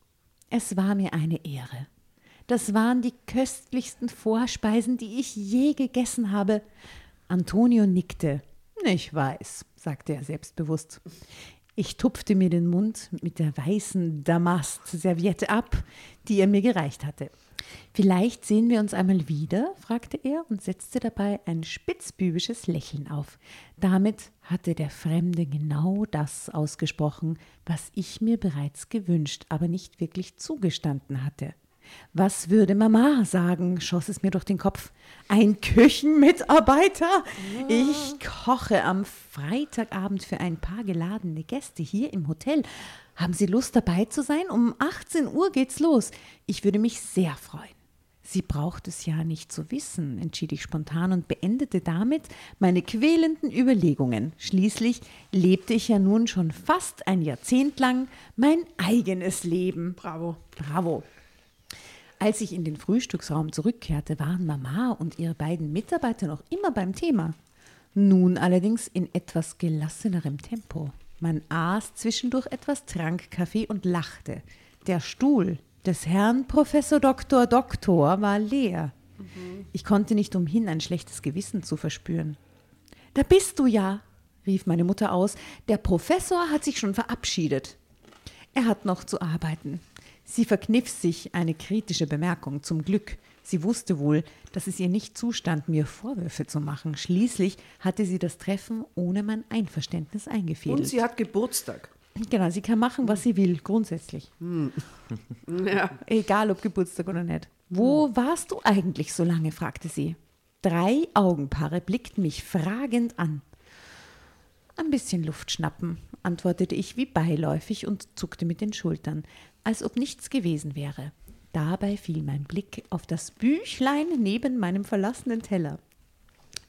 S4: Es war mir eine Ehre. Das waren die köstlichsten Vorspeisen, die ich je gegessen habe. Antonio nickte. Ich weiß, sagte er selbstbewusst. Ich tupfte mir den Mund mit der weißen Damast-Serviette ab, die er mir gereicht hatte. Vielleicht sehen wir uns einmal wieder, fragte er und setzte dabei ein spitzbübisches Lächeln auf. Damit hatte der Fremde genau das ausgesprochen, was ich mir bereits gewünscht, aber nicht wirklich zugestanden hatte. Was würde Mama sagen, schoss es mir durch den Kopf. Ein Küchenmitarbeiter? Ich koche am Freitagabend für ein paar geladene Gäste hier im Hotel. Haben Sie Lust dabei zu sein? Um 18 Uhr geht's los. Ich würde mich sehr freuen. Sie braucht es ja nicht zu wissen, entschied ich spontan und beendete damit meine quälenden Überlegungen. Schließlich lebte ich ja nun schon fast ein Jahrzehnt lang mein eigenes Leben.
S5: Bravo.
S4: Bravo. Als ich in den Frühstücksraum zurückkehrte, waren Mama und ihre beiden Mitarbeiter noch immer beim Thema. Nun allerdings in etwas gelassenerem Tempo. Man aß zwischendurch etwas, trank Kaffee und lachte. Der Stuhl des Herrn Professor Doktor Doktor war leer. Ich konnte nicht umhin, ein schlechtes Gewissen zu verspüren. Da bist du ja, rief meine Mutter aus. Der Professor hat sich schon verabschiedet. Er hat noch zu arbeiten. Sie verkniff sich eine kritische Bemerkung, zum Glück. Sie wusste wohl, dass es ihr nicht zustand, mir Vorwürfe zu machen. Schließlich hatte sie das Treffen ohne mein Einverständnis eingefädelt.
S2: Und sie hat Geburtstag.
S4: genau, sie kann machen, was sie will, grundsätzlich.
S2: Ja.
S4: Egal ob Geburtstag oder nicht. Wo warst du eigentlich so lange? fragte sie. Drei Augenpaare blickten mich fragend an. Ein bisschen Luft schnappen, antwortete ich wie beiläufig und zuckte mit den Schultern, als ob nichts gewesen wäre. Dabei fiel mein Blick auf das Büchlein neben meinem verlassenen Teller.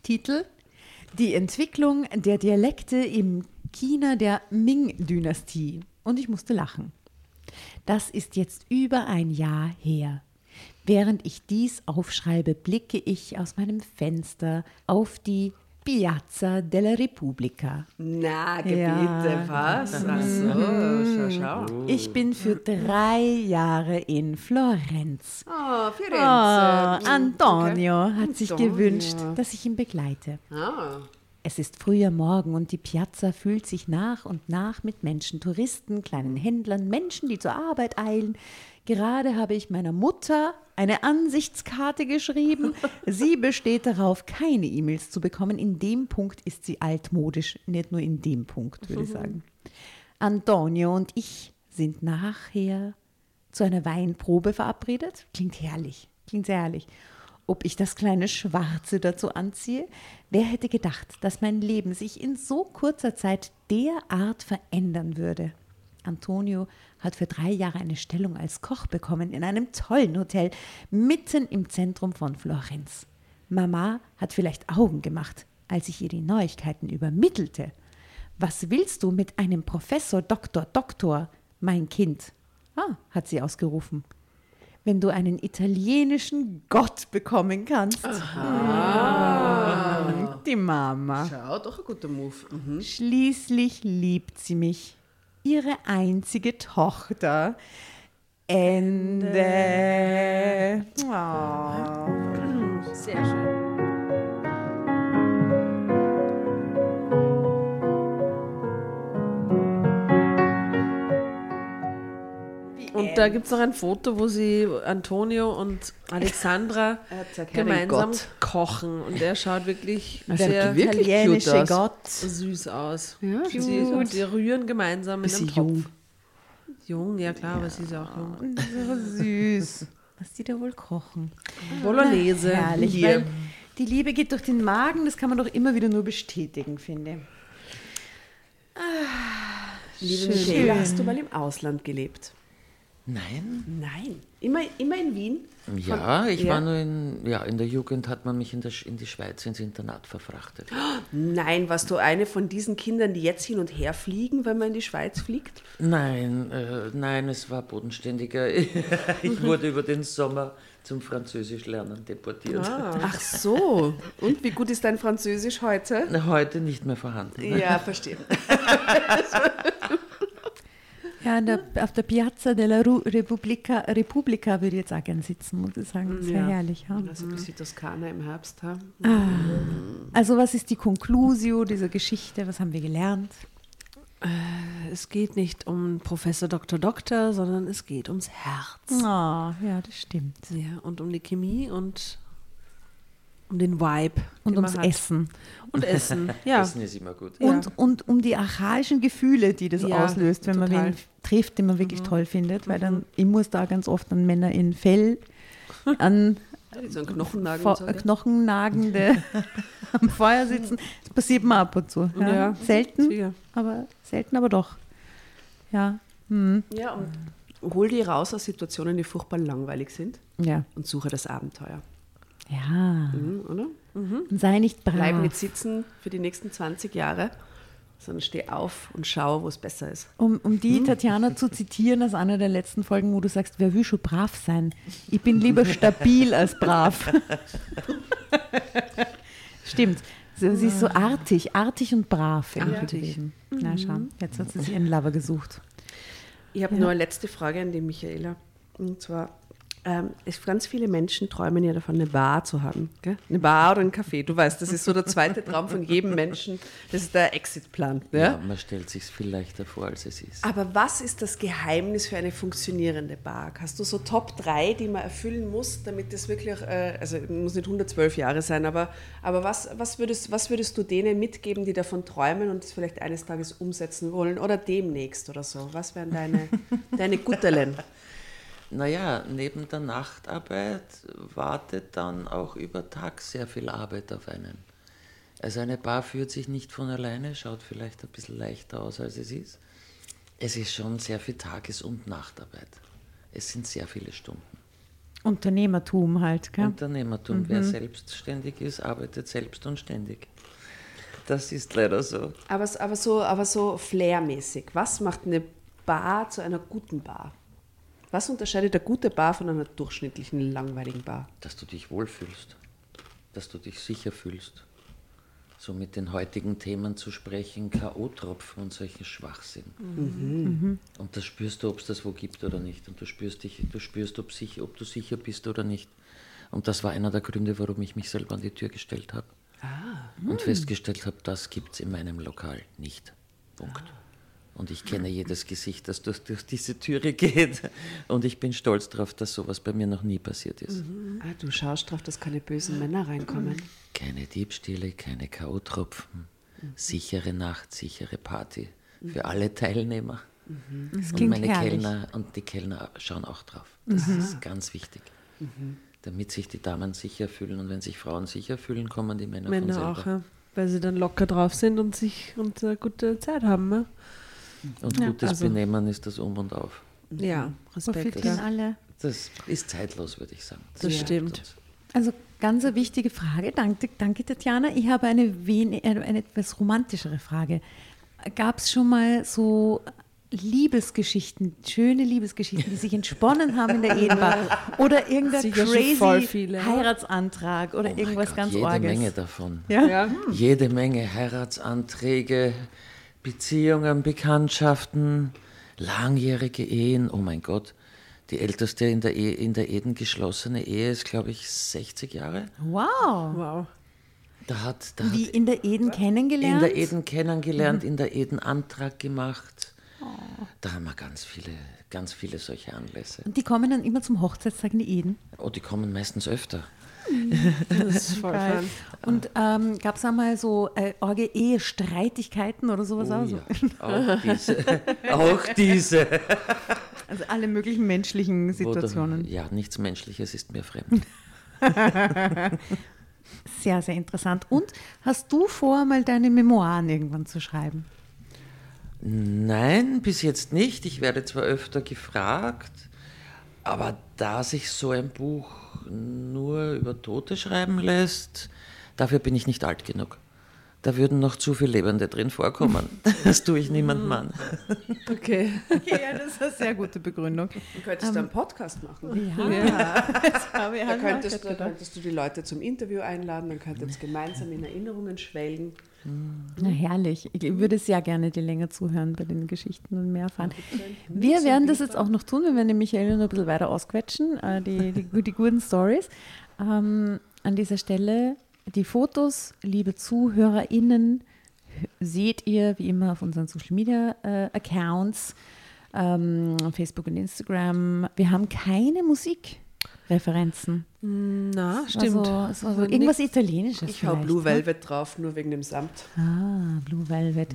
S4: Titel Die Entwicklung der Dialekte im China der Ming-Dynastie. Und ich musste lachen. Das ist jetzt über ein Jahr her. Während ich dies aufschreibe, blicke ich aus meinem Fenster auf die Piazza della Repubblica.
S2: Na, Gebiete,
S4: Ja.
S2: was? Ach so, schau, schau.
S4: Ich bin für drei Jahre in Florenz.
S2: Oh,
S4: Oh,
S2: Firenze.
S4: Antonio hat sich
S2: Antonio.
S4: gewünscht, dass ich ihn begleite.
S2: Ah,
S4: Es ist früher Morgen und die Piazza fühlt sich nach und nach mit Menschen, Touristen, kleinen Händlern, Menschen, die zur Arbeit eilen. Gerade habe ich meiner Mutter eine Ansichtskarte geschrieben. Sie besteht darauf, keine E-Mails zu bekommen. In dem Punkt ist sie altmodisch, nicht nur in dem Punkt, würde ich sagen. Antonio und ich sind nachher zu einer Weinprobe verabredet. Klingt herrlich, klingt sehr herrlich. Ob ich das kleine Schwarze dazu anziehe? Wer hätte gedacht, dass mein Leben sich in so kurzer Zeit derart verändern würde? Antonio hat für drei Jahre eine Stellung als Koch bekommen in einem tollen Hotel mitten im Zentrum von Florenz. Mama hat vielleicht Augen gemacht, als ich ihr die Neuigkeiten übermittelte. Was willst du mit einem Professor Doktor Doktor, mein Kind? Ah, hat sie ausgerufen. Wenn du einen italienischen Gott bekommen kannst. Ah, die Mama.
S2: schau, doch ein guter Move. Mhm.
S4: Schließlich liebt sie mich, ihre einzige Tochter. Ende. Oh.
S5: Sehr schön. Und da gibt es noch ein Foto, wo sie Antonio und Alexandra gemeinsam
S2: Gott.
S5: kochen. Und er schaut wirklich
S2: schaut
S5: sehr
S2: wirklich
S4: Italienische
S2: cute aus.
S4: Gott.
S5: süß aus.
S2: Ja,
S5: sie, sie, sie rühren gemeinsam in einem Topf.
S2: jung.
S5: Jung, ja klar, aber sie ist auch jung.
S4: So süß. Was die da wohl kochen.
S5: Bolognese.
S4: Herrlich,
S5: Hier.
S4: weil die Liebe geht durch den Magen, das kann man doch immer wieder nur bestätigen, finde
S2: Liebe
S4: Schön.
S2: Michaela, hast du mal im Ausland gelebt?
S1: Nein?
S2: Nein. Immer, immer in Wien?
S1: Ja, ich
S2: ja?
S1: war nur in, ja, in der Jugend hat man mich in, der, in die Schweiz ins Internat verfrachtet.
S2: Nein, warst du eine von diesen Kindern, die jetzt hin und her fliegen, wenn man in die Schweiz fliegt?
S1: Nein, äh, nein, es war bodenständiger. Ich wurde über den Sommer zum Französischlernen deportiert.
S2: Ach so. Und wie gut ist dein Französisch heute?
S1: Heute nicht mehr vorhanden.
S2: Ja, verstehe.
S4: Ja, der, auf der Piazza della Ru Repubblica, Repubblica würde ich jetzt auch gerne sitzen, muss ich sagen. Das wäre
S2: Ja.
S4: herrlich. Ja.
S2: Also ein bisschen Toskana im Herbst. Ha?
S4: Also was ist die Conclusio dieser Geschichte? Was haben wir gelernt?
S5: Es geht nicht um Professor Dr. Doktor, sondern es geht ums Herz.
S4: Ah, ja, das stimmt.
S5: Ja, und um die Chemie und um den Vibe.
S4: Und
S5: man
S4: ums
S5: hat.
S4: Essen.
S5: Und Essen, ja.
S1: Essen ist immer gut.
S5: Ja.
S4: Und, und um die archaischen Gefühle, die das
S5: Ja,
S4: auslöst, wenn man
S5: total.
S4: wen trifft, den man wirklich toll findet. Weil dann, ich muss da ganz oft an Männer in Fell, an
S2: So ein und so, gell?
S4: Knochenagende am Feuer sitzen. Das passiert mir ab und zu. Ja.
S5: Ja.
S4: Selten,
S5: Sicher.
S4: aber selten, aber doch. Ja. Hm.
S2: Ja, und hol die raus aus Situationen, die furchtbar langweilig sind
S4: Ja.
S2: und suche das Abenteuer.
S4: Ja.
S2: Mhm, oder?
S4: Und sei nicht brav.
S2: Bleib nicht sitzen für die nächsten 20 Jahre, sondern steh auf und schau, wo es besser ist.
S4: Um, um die
S2: Hm?
S4: Tatjana zu zitieren aus einer der letzten Folgen, wo du sagst, wer will schon brav sein? Ich bin lieber stabil als brav. Stimmt. So, sie ist so artig, artig und brav. irgendwie
S2: Artig.
S4: gewesen. Na schau, jetzt hat sie sich einen Lover gesucht.
S2: Ich habe nur eine letzte Frage an die Michaela. Und zwar, ähm, es, ganz viele Menschen träumen ja davon, eine Bar zu haben. Gell? Eine Bar oder ein Café. Du weißt, das ist so der zweite Traum von jedem Menschen. Das ist der Exitplan. Ja?
S1: Ja, man stellt sich viel leichter vor, als es ist.
S2: Aber was ist das Geheimnis für eine funktionierende Bar? Hast du so Top 3, die man erfüllen muss, damit das wirklich, auch, äh, also muss nicht 112 Jahre sein, aber, aber was, was, würdest, was würdest du denen mitgeben, die davon träumen und es vielleicht eines Tages umsetzen wollen oder demnächst oder so? Was wären deine, deine Gutterlen?
S1: Naja, neben der Nachtarbeit wartet dann auch über Tag sehr viel Arbeit auf einen. Also eine Bar führt sich nicht von alleine, schaut vielleicht ein bisschen leichter aus, als es ist. Es ist schon sehr viel Tages- und Nachtarbeit. Es sind sehr viele Stunden.
S4: Unternehmertum halt, gell?
S1: Unternehmertum. Wer selbstständig ist, arbeitet selbst und ständig. Das ist leider so.
S2: Aber, aber so, aber so flairmäßig. Was macht eine Bar zu einer guten Bar? Was unterscheidet eine gute Bar von einer durchschnittlichen, langweiligen Bar?
S1: dass du dich wohlfühlst, dass du dich sicher fühlst. So mit den heutigen Themen zu sprechen, K.O.-Tropfen und solchen Schwachsinn. Und das spürst du, ob es das wo gibt oder nicht. Und du spürst, dich, du spürst ob, sich, ob du sicher bist oder nicht. Und das war einer der Gründe, warum ich mich selber an die Tür gestellt habe. Und festgestellt habe, das gibt es in meinem Lokal nicht. Punkt. Und ich kenne jedes Gesicht, das durch, durch diese Türe geht. Und ich bin stolz darauf, dass sowas bei mir noch nie passiert ist.
S2: Ah, du schaust drauf, dass keine bösen Männer reinkommen.
S1: Keine Diebstähle, keine K.O.-Tropfen. Sichere Nacht, sichere Party für alle Teilnehmer.
S4: Das
S1: Und meine
S4: herrlich.
S1: Kellner und die Kellner schauen auch drauf. Das ist ganz wichtig. Damit sich die Damen sicher fühlen und wenn sich Frauen sicher fühlen, kommen die Männer, von
S5: Männer
S1: selber.
S5: auch, ja. Weil sie dann locker drauf sind und sich und eine gute Zeit haben. Ne?
S1: Und
S4: Ja,
S1: gutes
S5: also-
S1: Benehmen ist das Um und Auf.
S5: Ja, Respekt. Ja.
S4: alle.
S1: Das ist zeitlos, würde ich sagen.
S5: Das
S1: Ja.
S5: stimmt.
S4: Also ganz eine wichtige Frage. Danke, danke Tatjana. Ich habe eine, wen, eine, eine etwas romantischere Frage. Gab es schon mal so Liebesgeschichten, schöne Liebesgeschichten, die sich entsponnen haben in der Ehebar? Oder irgendein
S5: Sicher
S4: crazy. Heiratsantrag oder
S1: Oh mein
S4: irgendwas
S1: Gott,
S4: ganz
S1: jede
S4: Orges?
S1: Menge davon.
S4: Ja?
S5: Ja.
S1: Jede Menge Heiratsanträge, Beziehungen, Bekanntschaften, langjährige Ehen. Oh mein Gott, die älteste in der, Ehe, in der Eden geschlossene Ehe ist, glaube ich, 60 Jahre.
S4: Wow.
S5: Wow.
S1: Da hat, da
S4: Wie
S1: hat
S4: in der Eden
S1: in
S4: kennengelernt?
S1: der Eden kennengelernt, in der Eden Antrag gemacht. Da haben wir ganz viele, ganz viele solche Anlässe.
S4: Und die kommen dann immer zum Hochzeitstag in die Eden.
S1: Oh, die kommen meistens öfter.
S5: Das ist voll
S4: Geil.
S5: fun.
S4: Und ähm, gab es einmal so äh, orge Ehestreitigkeiten oder sowas
S1: Oh,
S4: auch?
S1: Ja. Auch diese. auch diese.
S4: Also alle möglichen menschlichen Situationen.
S1: Oder, ja, nichts Menschliches ist mir fremd.
S4: Sehr, sehr interessant. Und hast du vor, mal deine Memoiren irgendwann zu schreiben?
S1: Nein, bis jetzt nicht. Ich werde zwar öfter gefragt, aber da sich so ein Buch nur über Tote schreiben lässt, dafür bin ich nicht alt genug. Da würden noch zu viele Lebende drin vorkommen. Das tue ich niemandem an.
S5: Okay.
S4: Ja, das ist eine sehr gute Begründung.
S2: Du könntest einen Podcast machen.
S4: Ja, das habe ich
S2: Da
S4: halt auch
S2: könntest, da könntest du die Leute zum Interview einladen, dann könnt ihr jetzt gemeinsam in Erinnerungen schwelgen.
S4: Na herrlich. Ich würde sehr gerne die länger zuhören bei den Geschichten und mehr erfahren. Wir werden das jetzt auch noch tun. Wir werden den Michael noch ein bisschen weiter ausquetschen, äh, die, die, die guten Stories. Ähm, an dieser Stelle die Fotos, liebe ZuhörerInnen, seht ihr wie immer auf unseren Social Media äh, Accounts, ähm, Facebook und Instagram. Wir haben keine Musikreferenzen.
S5: Na, stimmt.
S4: War so irgendwas Italienisches.
S2: Ich hau Blue
S4: ne?
S2: Velvet drauf, nur wegen dem Samt.
S4: Ah, Blue Velvet.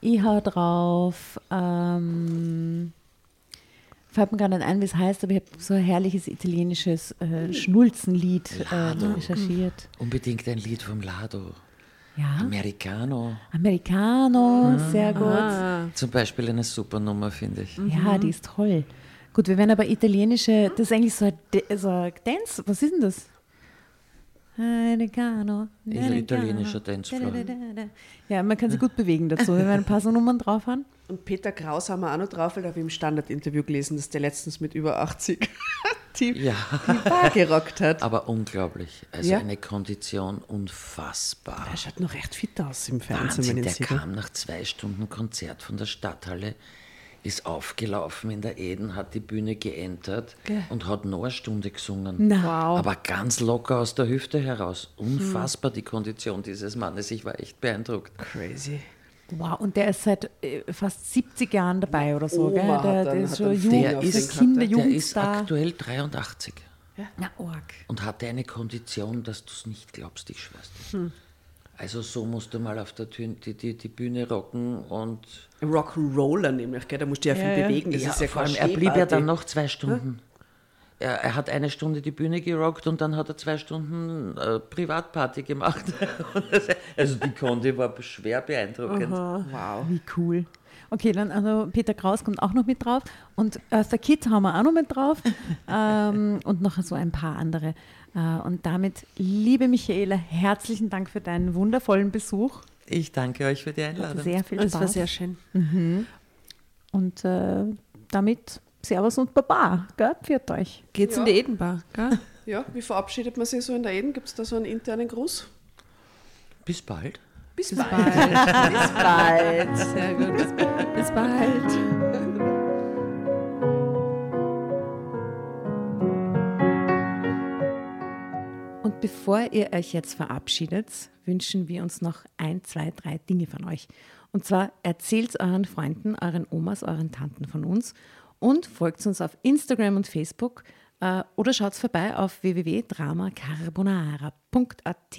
S4: Ich hau drauf. Ähm, fällt mir gar nicht ein, wie es heißt, aber ich habe so ein herrliches italienisches äh, Schnulzenlied äh, recherchiert.
S1: Unbedingt ein Lied vom Lado.
S4: Ja,
S1: Americano.
S4: Americano, sehr gut.
S2: Ah,
S1: Zum Beispiel eine super Nummer, finde ich.
S4: Ja, die ist toll. Gut, wir werden aber italienische, das ist eigentlich so ein, so ein Dance, was ist denn das? Americano.
S1: Ist ein italienischer Dancefloor.
S4: Ja, man kann sich gut bewegen dazu. Wir werden ein paar so Nummern drauf haben.
S2: Und Peter Kraus haben wir auch noch drauf, weil da habe ich im Standard-Interview gelesen, dass der letztens mit über 80 die,
S1: Ja,
S2: die Bar gerockt hat.
S1: aber unglaublich. Also
S2: Ja.
S1: eine Kondition unfassbar.
S2: Er schaut noch recht fit aus im Fernsehen,
S1: Wahnsinn,
S2: wenn
S1: der kam nach zwei Stunden Konzert von der Stadthalle, ist aufgelaufen in der Eden, hat die Bühne geentert und hat noch eine Stunde gesungen.
S4: Na.
S2: Wow.
S1: Aber ganz locker aus der Hüfte heraus. Unfassbar die Kondition dieses Mannes. Ich war echt beeindruckt.
S2: Crazy.
S4: Wow, und der ist seit äh, fast 70 Jahren dabei oder so,
S2: Oma
S4: gell?
S2: hat
S4: Der, der ist schon Jugend,
S1: Der ist,
S4: Kinder,
S1: der ist aktuell 83
S4: Na, arg.
S1: und hatte eine Kondition, dass du es nicht glaubst, ich schwör's dir. Also so musst du mal auf der Tür, die, die, die Bühne rocken und
S2: Rock'n'Roller nämlich, gell? da musst du ja viel
S4: Ja,
S2: bewegen. Das
S1: ja,
S2: ist ja
S1: vor allem, er blieb ja dann noch zwei Stunden. Er, er hat eine Stunde die Bühne gerockt und dann hat er zwei Stunden äh, Privatparty gemacht. Also die Kondi war schwer beeindruckend.
S2: Wow.
S4: Wie cool. Okay, dann also Peter Kraus kommt auch noch mit drauf und Eartha Kitt haben wir auch noch mit drauf ähm, und noch so ein paar andere. Äh, und damit, liebe Michaela, herzlichen Dank für deinen wundervollen Besuch.
S1: Ich danke euch für die Einladung.
S4: Sehr viel
S5: Das
S4: Spaß.
S5: war sehr schön.
S4: und äh, damit Servus und Baba. Gell? Pfiat euch.
S5: Geht's in die Edenbar, gell?
S2: Ja, wie verabschiedet man sich so in der Eden? Gibt es da so einen internen Gruß?
S1: Bis bald.
S2: Bis,
S5: Bis
S2: bald.
S5: bald.
S2: Bis bald.
S5: Sehr gut.
S4: Bis bald. Und bevor ihr euch jetzt verabschiedet, wünschen wir uns noch ein, zwei, drei Dinge von euch. Und zwar erzählt euren Freunden, euren Omas, euren Tanten von uns und folgt uns auf Instagram und Facebook äh, oder schaut vorbei auf www.dramacarbonara.at,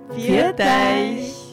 S4: Viert euch!